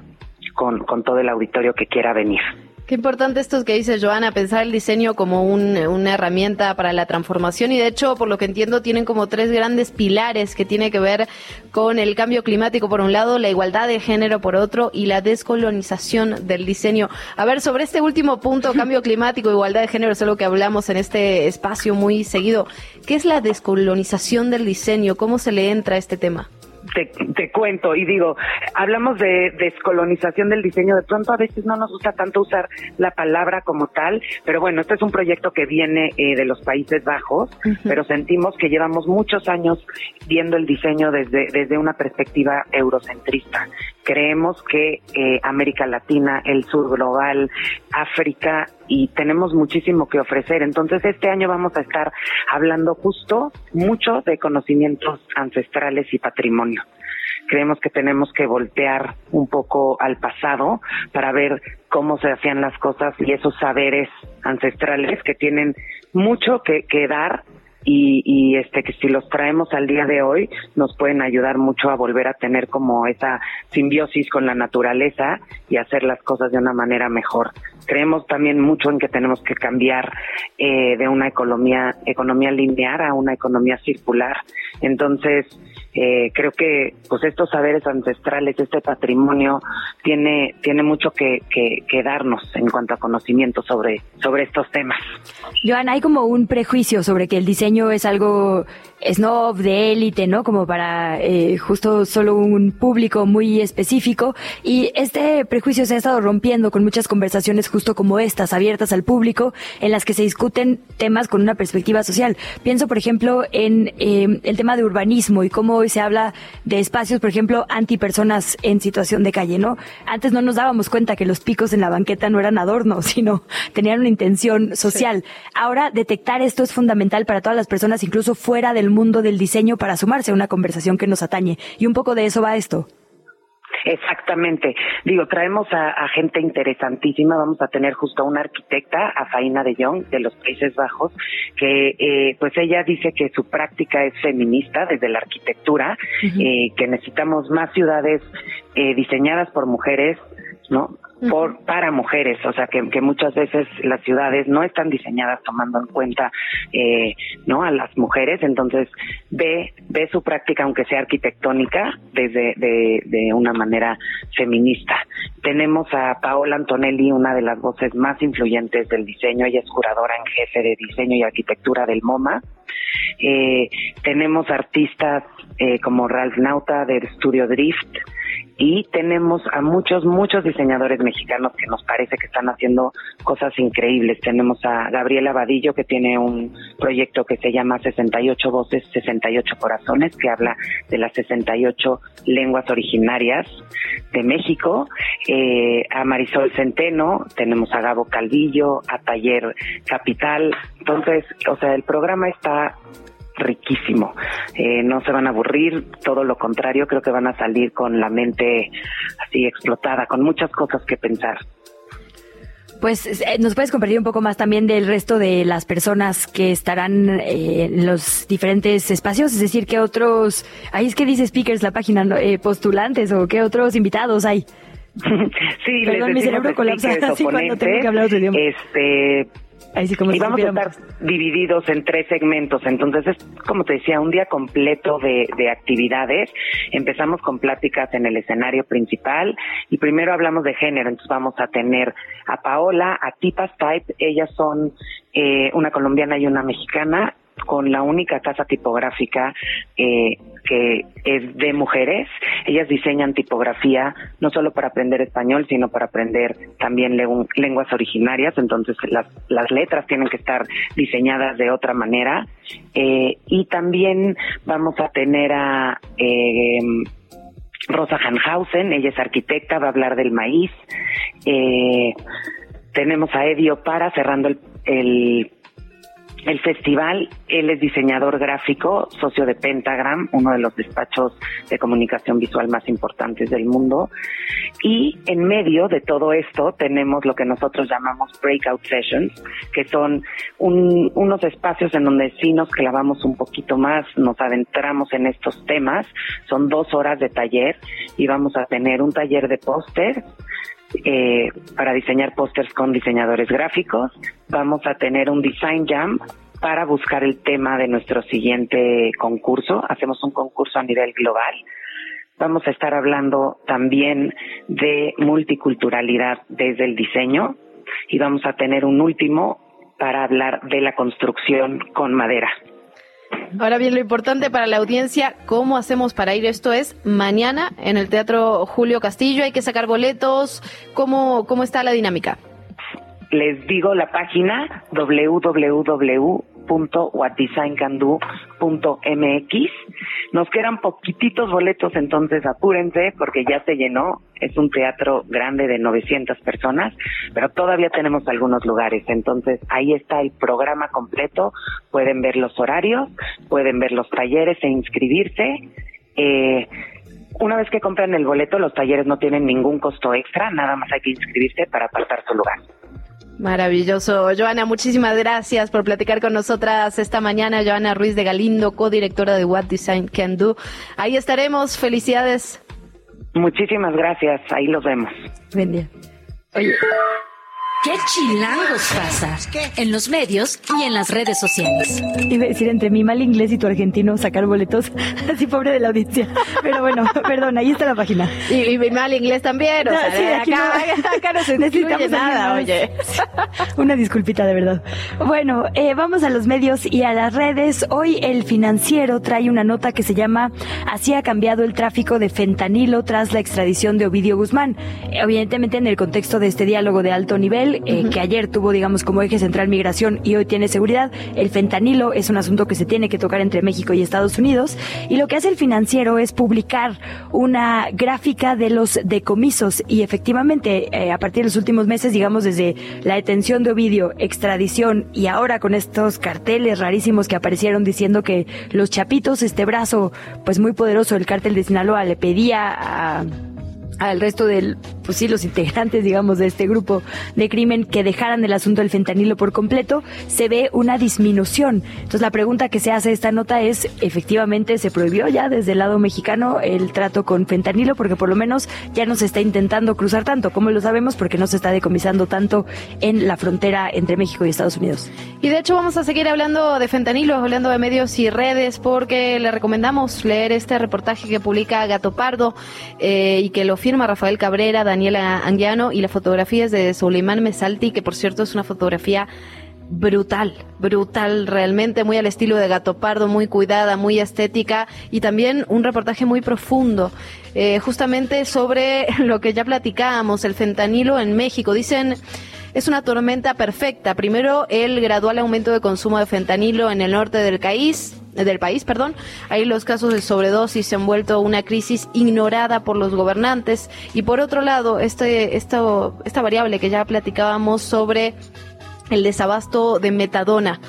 con, con todo el auditorio que quiera venir. Qué importante esto que dice Joana, pensar el diseño como una herramienta para la transformación y de hecho, por lo que entiendo, tienen como tres grandes pilares que tienen que ver con el cambio climático por un lado, la igualdad de género por otro y la descolonización del diseño. A ver, sobre este último punto, cambio climático, igualdad de género, es algo que hablamos en este espacio muy seguido. ¿Qué es la descolonización del diseño? ¿Cómo se le entra a este tema? Te, cuento y digo, hablamos de descolonización del diseño, de pronto a veces no nos gusta tanto usar la palabra como tal, pero bueno, este es un proyecto que viene eh, de los Países Bajos, pero sentimos que llevamos muchos años viendo el diseño desde, desde una perspectiva eurocentrista. Creemos que eh, América Latina, el sur global, África y tenemos muchísimo que ofrecer. Entonces este año vamos a estar hablando justo mucho de conocimientos ancestrales y patrimonio. Creemos que tenemos que voltear un poco al pasado para ver cómo se hacían las cosas y esos saberes ancestrales que tienen mucho que, que dar y, y este que si los traemos al día de hoy nos pueden ayudar mucho a volver a tener como esa simbiosis con la naturaleza y hacer las cosas de una manera mejor. Creemos también mucho en que tenemos que cambiar eh, de una economía economía lineal a una economía circular. Entonces eh, creo que pues estos saberes ancestrales, este patrimonio tiene tiene mucho que, que, darnos en cuanto a conocimiento sobre sobre estos temas. Joan, hay como un prejuicio sobre que el diseño es algo snob de élite, ¿no? Como para eh, justo solo un público muy específico y este prejuicio se ha estado rompiendo con muchas conversaciones justo como estas, abiertas al público, en las que se discuten temas con una perspectiva social. Pienso, por ejemplo, en eh, el tema de urbanismo y cómo hoy se habla de espacios, por ejemplo, antipersonas en situación de calle, ¿no? Antes no nos dábamos cuenta que los picos en la banqueta no eran adornos, sino tenían una intención social. Ahora, detectar esto es fundamental para todas las personas, incluso fuera del mundo del diseño, para sumarse a una conversación que nos atañe. Y un poco de eso va esto. Exactamente. Digo, traemos a, gente interesantísima. Vamos a tener justo a una arquitecta, a Faina de Jong, de los Países Bajos, que eh, pues ella dice que su práctica es feminista desde la arquitectura, eh, que necesitamos más ciudades eh, diseñadas por mujeres, ¿no? por para mujeres, o sea que, que, muchas veces las ciudades no están diseñadas tomando en cuenta eh, no a las mujeres, entonces ve ve su práctica aunque sea arquitectónica desde de, de una manera feminista. Tenemos a Paola Antonelli, una de las voces más influyentes del diseño, ella es curadora en jefe de diseño y arquitectura del MoMA. Eh, tenemos artistas eh, como Ralph Nauta del estudio Drift, y tenemos a muchos, muchos diseñadores mexicanos que nos parece que están haciendo cosas increíbles. Tenemos a Gabriela Vadillo que tiene un proyecto que se llama 68 Voces, 68 Corazones, que habla de las 68 lenguas originarias de México. Eh, a Marisol Centeno, tenemos a Gabo Calvillo, a Taller Capital. Entonces, o sea, el programa está riquísimo. Eh, no se van a aburrir, todo lo contrario, creo que van a salir con la mente así explotada, con muchas cosas que pensar. Pues eh, nos puedes compartir un poco más también del resto de las personas que estarán eh, en los diferentes espacios, es decir, qué otros, ahí es que dice speakers la página, postulantes o qué otros invitados hay. sí, Perdón, mi cerebro colapsa así cuando tengo que hablar otro idioma. Este, y vamos a estar divididos en tres segmentos. Entonces es, como te decía, un día completo de, de actividades. Empezamos con pláticas en el escenario principal y primero hablamos de género. Entonces vamos a tener a Paola, a Tipas Type. Ellas son eh, una colombiana y una mexicana con la única casa tipográfica eh, que es de mujeres. Ellas diseñan tipografía no solo para aprender español, sino para aprender también lenguas originarias. Entonces las, las letras tienen que estar diseñadas de otra manera. Eh, y también vamos a tener a eh, Rosa Hanhausen, ella es arquitecta, va a hablar del maíz. Eh, tenemos a Edio Para cerrando el el festival, él es diseñador gráfico, socio de Pentagram, uno de los despachos de comunicación visual más importantes del mundo. Y en medio de todo esto tenemos lo que nosotros llamamos breakout sessions, que son unos espacios en donde sí nos clavamos un poquito más, nos adentramos en estos temas. Son dos horas de taller y vamos a tener un taller de póster, eh, para diseñar pósters con diseñadores gráficos. Vamos a tener un design jam para buscar el tema de nuestro siguiente concurso. Hacemos un concurso a nivel global. Vamos a estar hablando también de multiculturalidad desde el diseño y vamos a tener un último para hablar de la construcción con madera. Ahora bien, lo importante para la audiencia, ¿cómo hacemos para ir? Esto es mañana en el Teatro Julio Castillo. Hay que sacar boletos. ¿Cómo, cómo está la dinámica? Les digo la página www www.whatdesigncando.mx. Nos quedan poquititos boletos, entonces apúrense porque ya se llenó. Es un teatro grande de 900 personas, pero todavía tenemos algunos lugares. Entonces ahí está el programa completo. Pueden ver los horarios, pueden ver los talleres e inscribirse. Eh, una vez que compran el boleto, los talleres no tienen ningún costo extra, nada más hay que inscribirse para apartar su lugar. Maravilloso. Joana, muchísimas gracias por platicar con nosotras esta mañana. Joana Ruiz de Galindo, codirectora de What Design Can Do. Ahí estaremos. Felicidades. Muchísimas gracias. Ahí los vemos. Buen día. Oye. ¿Qué chilangos pasa? En los medios y en las redes sociales. Iba a decir entre mi mal inglés y tu argentino sacar boletos. Así pobre de la audiencia. Pero bueno, perdón, ahí está la página. Y, mi mal inglés también. O sea, acá, no, acá, no se necesitamos nada, oye. Una disculpita de verdad. Bueno, eh, vamos a los medios y a las redes. Hoy el financiero trae una nota que se llama Así ha cambiado el tráfico de fentanilo tras la extradición de Ovidio Guzmán. Evidentemente en el contexto de este diálogo de alto nivel eh, que ayer tuvo, digamos, como eje central migración y hoy tiene seguridad. El fentanilo es un asunto que se tiene que tocar entre México y Estados Unidos. Y lo que hace el financiero es publicar una gráfica de los decomisos. Y efectivamente, eh, a partir de los últimos meses, digamos, desde la detención de Ovidio, extradición y ahora con estos carteles rarísimos que aparecieron diciendo que los chapitos, este brazo, pues muy poderoso del cártel de Sinaloa, le pedía a al resto del, pues sí, los integrantes, digamos, de este grupo de crimen que dejaran el asunto del fentanilo por completo, se ve una disminución. Entonces la pregunta que se hace esta nota es, efectivamente se prohibió ya desde el lado mexicano el trato con fentanilo, porque por lo menos ya no se está intentando cruzar tanto, como lo sabemos, porque no se está decomisando tanto en la frontera entre México y Estados Unidos. Y de hecho vamos a seguir hablando de fentanilo, hablando de medios y redes, porque le recomendamos leer este reportaje que publica Gato Pardo eh, y que lo firma Rafael Cabrera, Daniela Anguiano y las fotografías de Suleiman Mesalti, que por cierto es una fotografía brutal, brutal realmente, muy al estilo de Gato Pardo, muy cuidada, muy estética y también un reportaje muy profundo, eh, justamente sobre lo que ya platicábamos, el fentanilo en México. Dicen es una tormenta perfecta. Primero, el gradual aumento de consumo de fentanilo en el norte del país, del país, perdón. Ahí los casos de sobredosis se han vuelto una crisis ignorada por los gobernantes. Y por otro lado, este, esto, esta variable que ya platicábamos sobre el desabasto de metadona.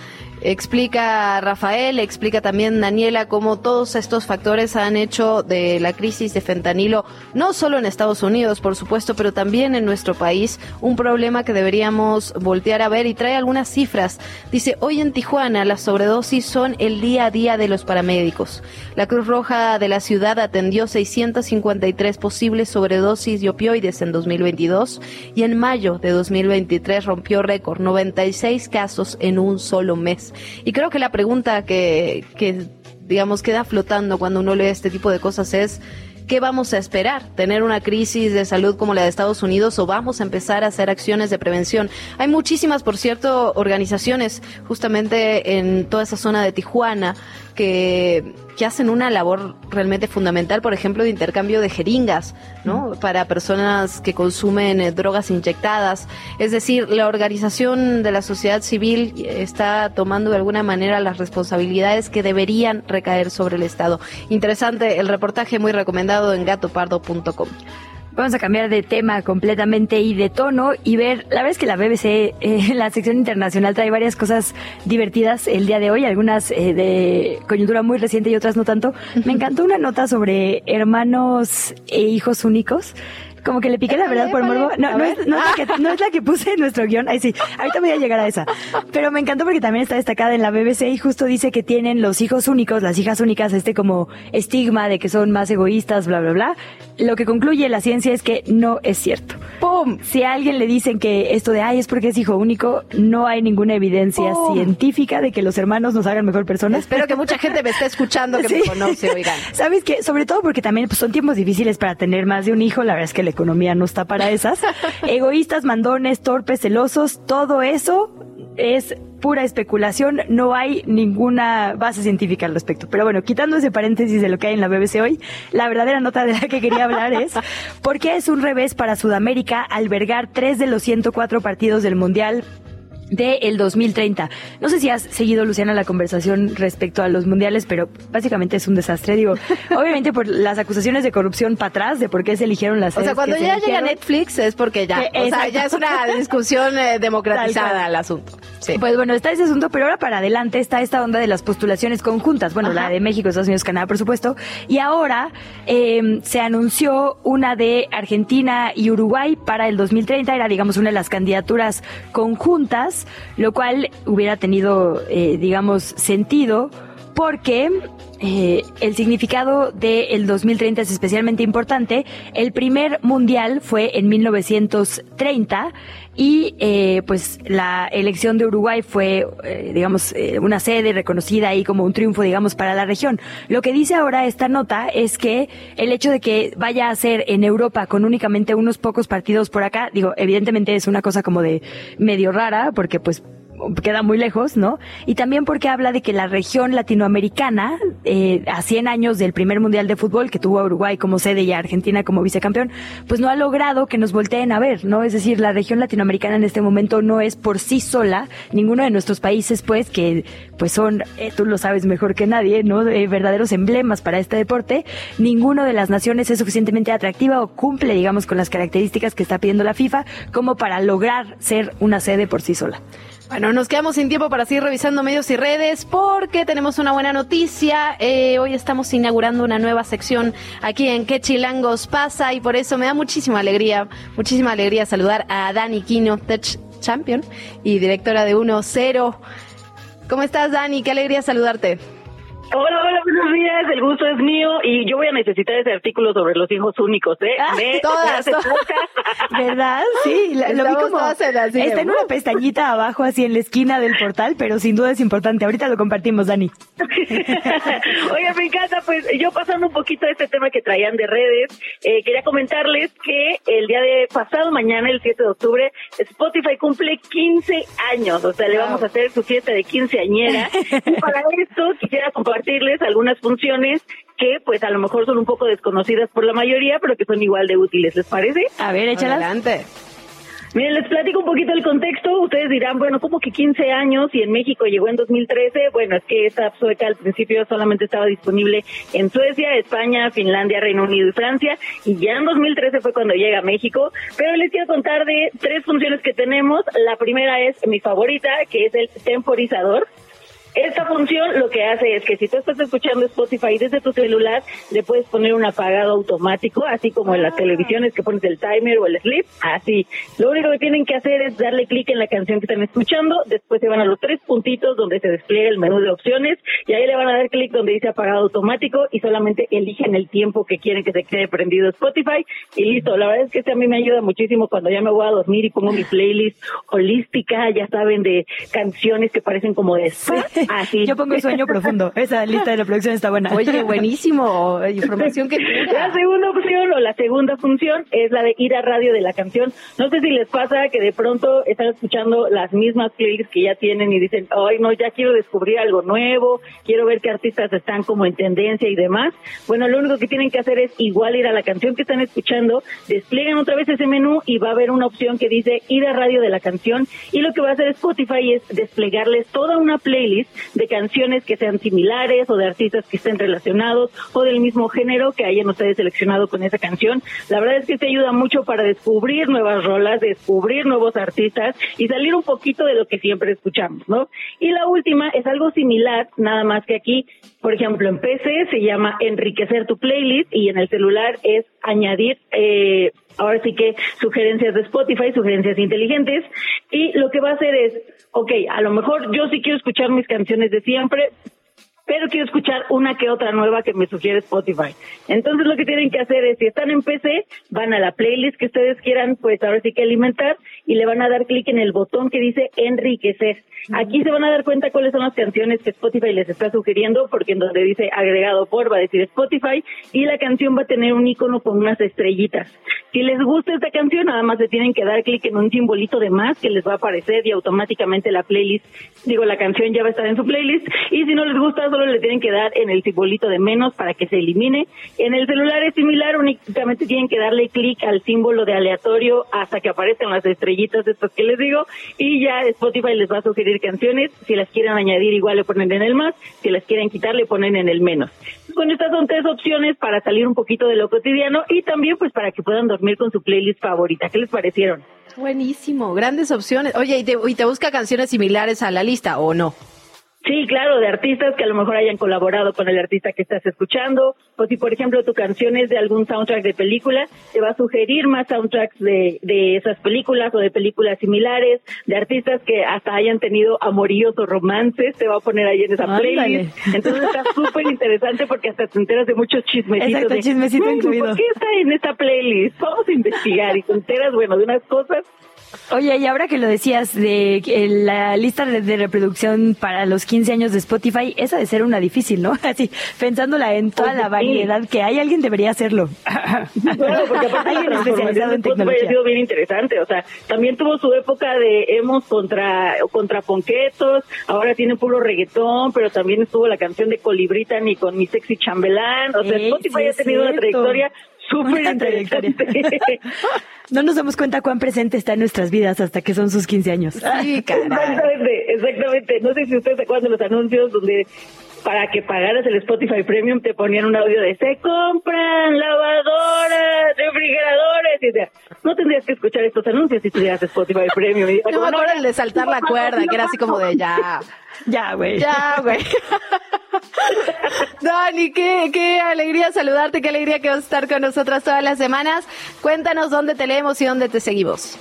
Explica Rafael, explica también Daniela cómo todos estos factores han hecho de la crisis de fentanilo, no solo en Estados Unidos, por supuesto, pero también en nuestro país, un problema que deberíamos voltear a ver y trae algunas cifras. Dice, hoy en Tijuana las sobredosis son el día a día de los paramédicos. La Cruz Roja de la ciudad atendió 653 posibles sobredosis de opioides en 2022 y en mayo de 2023 rompió récord, 96 casos en un solo mes. Y creo que la pregunta que, que, digamos, queda flotando cuando uno lee este tipo de cosas es, ¿qué vamos a esperar? ¿Tener una crisis de salud como la de Estados Unidos o vamos a empezar a hacer acciones de prevención? Hay muchísimas, por cierto, organizaciones justamente en toda esa zona de Tijuana que, que hacen una labor realmente fundamental, por ejemplo, de intercambio de jeringas, ¿no? Para personas que consumen eh, drogas inyectadas. Es decir, la organización de la sociedad civil está tomando de alguna manera las responsabilidades que deberían recaer sobre el Estado. Interesante el reportaje muy recomendado en gatopardo.com. Vamos a cambiar de tema completamente y de tono y ver, la verdad es que la BBC, eh, la sección internacional trae varias cosas divertidas el día de hoy, algunas eh, de coyuntura muy reciente y otras no tanto. Me encantó una nota sobre hermanos e hijos únicos como que le piqué la verdad por morbo. No, no es, no, es la que, no es la que puse en nuestro guion. Ay, sí, ahorita voy a llegar a esa. Pero me encantó porque también está destacada en la BBC y justo dice que tienen los hijos únicos, las hijas únicas, este como estigma de que son más egoístas, bla, bla, bla. Lo que concluye la ciencia es que no es cierto. ¡Pum! Si a alguien le dicen que esto de, ay, es porque es hijo único, no hay ninguna evidencia científica de que los hermanos nos hagan mejor personas. Espero que mucha gente me esté escuchando que me conoce, oigan. ¿Sabes qué? Sobre todo porque también pues, son tiempos difíciles para tener más de un hijo. La verdad es que le economía no está para esas. Egoístas, mandones, torpes, celosos, todo eso es pura especulación, no hay ninguna base científica al respecto. Pero bueno, quitando ese paréntesis de lo que hay en la BBC hoy, la verdadera nota de la que quería hablar es por qué es un revés para Sudamérica albergar tres de los 104 partidos del Mundial del el 2030. No sé si has seguido, Luciana, la conversación respecto a los mundiales, pero básicamente es un desastre. Digo, obviamente por las acusaciones de corrupción para atrás, de por qué se eligieron las O sea, cuando ya llega Netflix es porque ya, o sea, ya es una discusión eh, democratizada el asunto. Sí. Pues bueno, está ese asunto, pero ahora para adelante está esta onda de las postulaciones conjuntas. Bueno, la de México, Estados Unidos, Canadá, por supuesto. Y ahora eh, se anunció una de Argentina y Uruguay para el 2030. Era, digamos, una de las candidaturas conjuntas, lo cual hubiera tenido, eh, digamos, sentido porque eh, el significado del 2030 es especialmente importante. El primer mundial fue en 1930 y eh, pues la elección de Uruguay fue, eh, digamos, eh, una sede reconocida y como un triunfo, digamos, para la región. Lo que dice ahora esta nota es que el hecho de que vaya a ser en Europa con únicamente unos pocos partidos por acá, digo, evidentemente es una cosa como de medio rara, porque pues queda muy lejos, ¿no? Y también porque habla de que la región latinoamericana, eh, a 100 años del primer mundial de fútbol que tuvo a Uruguay como sede y a Argentina como vicecampeón, pues no ha logrado que nos volteen a ver, ¿no? Es decir, la región latinoamericana en este momento no es por sí sola, ninguno de nuestros países, pues, que pues son, eh, tú lo sabes mejor que nadie, ¿no? Eh, verdaderos emblemas para este deporte, ninguno de las naciones es suficientemente atractiva o cumple, digamos, con las características que está pidiendo la FIFA como para lograr ser una sede por sí sola. Bueno, nos quedamos sin tiempo para seguir revisando medios y redes porque tenemos una buena noticia. Eh, hoy estamos inaugurando una nueva sección aquí en ¿Qué Chilangos pasa? Y por eso me da muchísima alegría, muchísima alegría saludar a Dani Quino, Tech Champion y directora de 1-0. ¿Cómo estás, Dani? Qué alegría saludarte. Hola, hola, buenos días. El gusto es mío y yo voy a necesitar ese artículo sobre los hijos únicos, ¿eh? Ah, Me- todas, todas. ¿Verdad? Sí, la- lo vi como así de, está en una pestañita abajo así en la esquina del portal, pero sin duda es importante. Ahorita lo compartimos, Dani. Oiga, me encanta, pues yo pasando un poquito a este tema que traían de redes, eh, quería comentarles que el día de pasado mañana, el 7 de octubre, Spotify cumple 15 años, o sea, le vamos a hacer su fiesta de quinceañera. y para esto quisiera compartirles algunas funciones que pues a lo mejor son un poco desconocidas por la mayoría, pero que son igual de útiles, ¿les parece? A ver, échalas. Adelante. Miren, les platico un poquito el contexto. Ustedes dirán, bueno, ¿cómo que 15 años y en México llegó en 2013? Bueno, es que esta app sueca al principio solamente estaba disponible en Suecia, España, Finlandia, Reino Unido y Francia. Y ya en 2013 fue cuando llega a México. Pero les quiero contar de tres funciones que tenemos. La primera es mi favorita, que es el temporizador. Esta función lo que hace es que si tú estás escuchando Spotify desde tu celular, le puedes poner un apagado automático, así como en las televisiones que pones el timer o el sleep, así. Lo único que tienen que hacer es darle clic en la canción que están escuchando, después se van a los tres puntitos donde se despliega el menú de opciones y ahí le van a dar clic donde dice apagado automático y solamente eligen el tiempo que quieren que se quede prendido Spotify y listo. La verdad es que este a mí me ayuda muchísimo cuando ya me voy a dormir y pongo mi playlist holística, ya saben, de canciones que parecen como de spa. Así. Yo pongo sueño profundo. Esa lista de la producción está buena. Oye, buenísimo. Información que La segunda opción o la segunda función es la de ir a radio de la canción. No sé si les pasa que de pronto están escuchando las mismas playlists que ya tienen y dicen, ay, no, ya quiero descubrir algo nuevo, quiero ver qué artistas están como en tendencia y demás. Bueno, lo único que tienen que hacer es igual ir a la canción que están escuchando, despliegan otra vez ese menú y va a haber una opción que dice ir a radio de la canción y lo que va a hacer Spotify es desplegarles toda una playlist de canciones que sean similares o de artistas que estén relacionados o del mismo género que hayan ustedes seleccionado con esa canción. La verdad es que te ayuda mucho para descubrir nuevas rolas, descubrir nuevos artistas y salir un poquito de lo que siempre escuchamos, ¿no? Y la última es algo similar, nada más que aquí, por ejemplo, en PC se llama enriquecer tu playlist y en el celular es añadir eh, ahora sí que sugerencias de Spotify, sugerencias inteligentes, y lo que va a hacer es, ok, a lo mejor yo sí quiero escuchar mis canciones de siempre, pero quiero escuchar una que otra nueva que me sugiere Spotify. Entonces lo que tienen que hacer es, si están en PC, van a la playlist que ustedes quieran, pues ahora sí que alimentar, y le van a dar clic en el botón que dice enriquecer. Aquí se van a dar cuenta cuáles son las canciones que Spotify les está sugiriendo, porque en donde dice agregado por va a decir Spotify, y la canción va a tener un icono con unas estrellitas. Si les gusta esta canción, nada más le tienen que dar clic en un simbolito de más que les va a aparecer y automáticamente la playlist, digo, la canción ya va a estar en su playlist, y si no les gusta, solo le tienen que dar en el simbolito de menos para que se elimine. En el celular es similar, únicamente tienen que darle clic al símbolo de aleatorio hasta que aparezcan las estrellitas estas que les digo y ya Spotify les va a sugerir canciones. Si las quieren añadir igual le ponen en el más, si las quieren quitar le ponen en el menos. Con estas son tres opciones para salir un poquito de lo cotidiano y también pues para que puedan dormir con su playlist favorita. ¿Qué les parecieron? Buenísimo, grandes opciones. Oye, ¿y te, y te busca canciones similares a la lista o no? Sí, claro, de artistas que a lo mejor hayan colaborado con el artista que estás escuchando, o si por ejemplo tu canción es de algún soundtrack de película, te va a sugerir más soundtracks de, de esas películas o de películas similares, de artistas que hasta hayan tenido amoríos o romances, te va a poner ahí en esa playlist. Entonces está súper interesante porque hasta te enteras de muchos chismecitos. Exacto, de, chismecito "Mm, incluido". ¿Por qué está en esta playlist? Vamos a investigar y te enteras, bueno, de unas cosas Oye, y ahora que lo decías de la lista de, reproducción para los 15 años de Spotify, esa de ser una difícil, ¿no? Así, pensándola en toda Oye, la sí. variedad que hay, alguien debería hacerlo. Claro, porque aparte alguien la especializado en de tecnología. ha sido bien interesante, o sea, también tuvo su época de hemos contra contra ponquetos, ahora tiene puro reggaetón, pero también estuvo la canción de Colibritan y con mi sexy chambelán, o sea, Ey, Spotify sí ha tenido una trayectoria súper interesante. No nos damos cuenta cuán presente está en nuestras vidas hasta que son sus 15 años. Sí. Exactamente, exactamente. No sé si ustedes se acuerdan de los anuncios donde para que pagaras el Spotify Premium te ponían un audio de se compran lavadoras, refrigeradores. Y decía, no tendrías que escuchar estos anuncios si tuvieras Spotify Premium. Y era No como, acuerdo el de saltar la cuerda, que era así como de ya. Ya, güey. Ya, güey. Dani, qué, qué alegría saludarte, qué alegría que vas a estar con nosotras todas las semanas. Cuéntanos dónde te leemos y dónde te seguimos.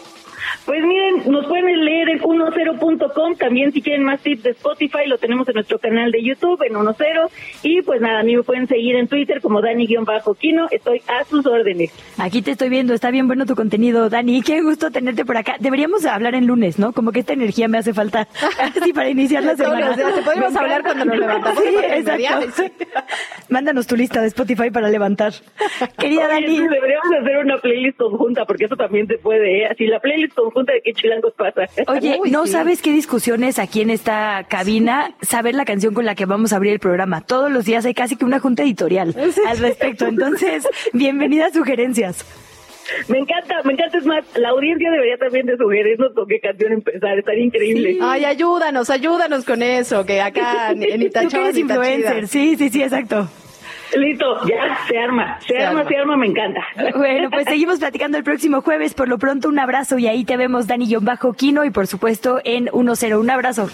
Pues miren, nos pueden leer en 10.com, también si quieren más tips de Spotify, lo tenemos en nuestro canal de YouTube en 10. Y pues nada, a mí me pueden seguir en Twitter como Dani-Quino, estoy a sus órdenes. Aquí te estoy viendo, está bien bueno tu contenido, Dani. Qué gusto tenerte por acá. Deberíamos hablar en lunes, ¿no? Como que esta energía me hace falta. Así para iniciar la semana. Te podríamos Me hablar cuando nos levantamos. Sí, exacto. Mándanos tu lista de Spotify para levantar. Querida Oye, Dani. deberíamos hacer una playlist conjunta, porque eso también se puede, ¿eh? Así, la playlist conjunta de qué chilangos pasa. Oye, Uy, no sí. sabes qué discusiones aquí en esta cabina, saber la canción con la que vamos a abrir el programa. Todos los días hay casi que una junta editorial al respecto. Entonces, bienvenidas sugerencias. Me encanta, me encanta, es más, la audiencia debería también de sugerirnos con qué canción empezar, estaría increíble. Ay, ayúdanos, ayúdanos con eso, que acá ni, ni tan Tú que eres influencer. Sí, sí, sí, exacto. Listo, ya, se arma, se, Se arma, arma. se arma, me encanta. Bueno, pues seguimos platicando el próximo jueves. Por lo pronto, un abrazo y ahí te vemos, Dani Bajo Quino, y por supuesto en 1-0. Un abrazo.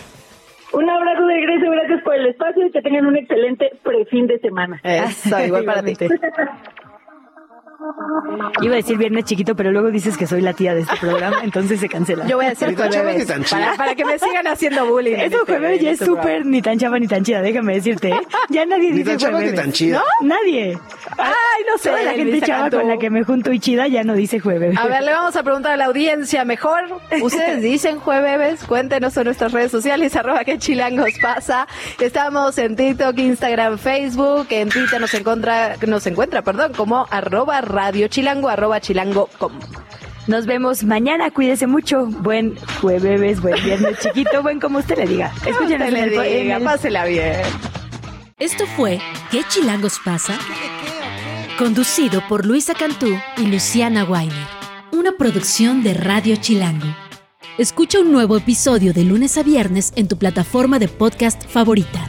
Un abrazo de regreso, gracias por el espacio y que tengan un excelente prefin de semana. Eso, igual para ti. Iba a decir viernes chiquito, pero luego dices que soy la tía de este programa, entonces se cancela. Yo voy a decir Ni tan chava ni jueves tan chida. para, para que me sigan haciendo bullying. Eso este- jueves ya en es este súper ni tan chava ni tan chida, déjame decirte. ¿eh? Ya nadie Ni dice tan chava ni jueves. tan chida. ¿No? Nadie. Ay, no sé. Toda la gente chava Cantú. con la que me junto y chida ya no dice jueves. A ver, le vamos a preguntar a la audiencia mejor. ¿Ustedes dicen jueves? Cuéntenos en nuestras redes sociales, arroba que chilangos pasa. Estamos en TikTok, Instagram, Facebook. En Twitter nos encuentra, nos encuentra, perdón, como arroba radio chilango, arroba chilango com. Nos vemos mañana, cuídese mucho. Buen jueves, buen viernes chiquito, buen como usted le diga. Escúchenos Usted en el, le en diga, el- pásela bien. Esto fue ¿Qué chilangos pasa? Conducido por Luisa Cantú y Luciana Weiner. Una producción de Radio Chilango. Escucha un nuevo episodio de lunes a viernes en tu plataforma de podcast favorita.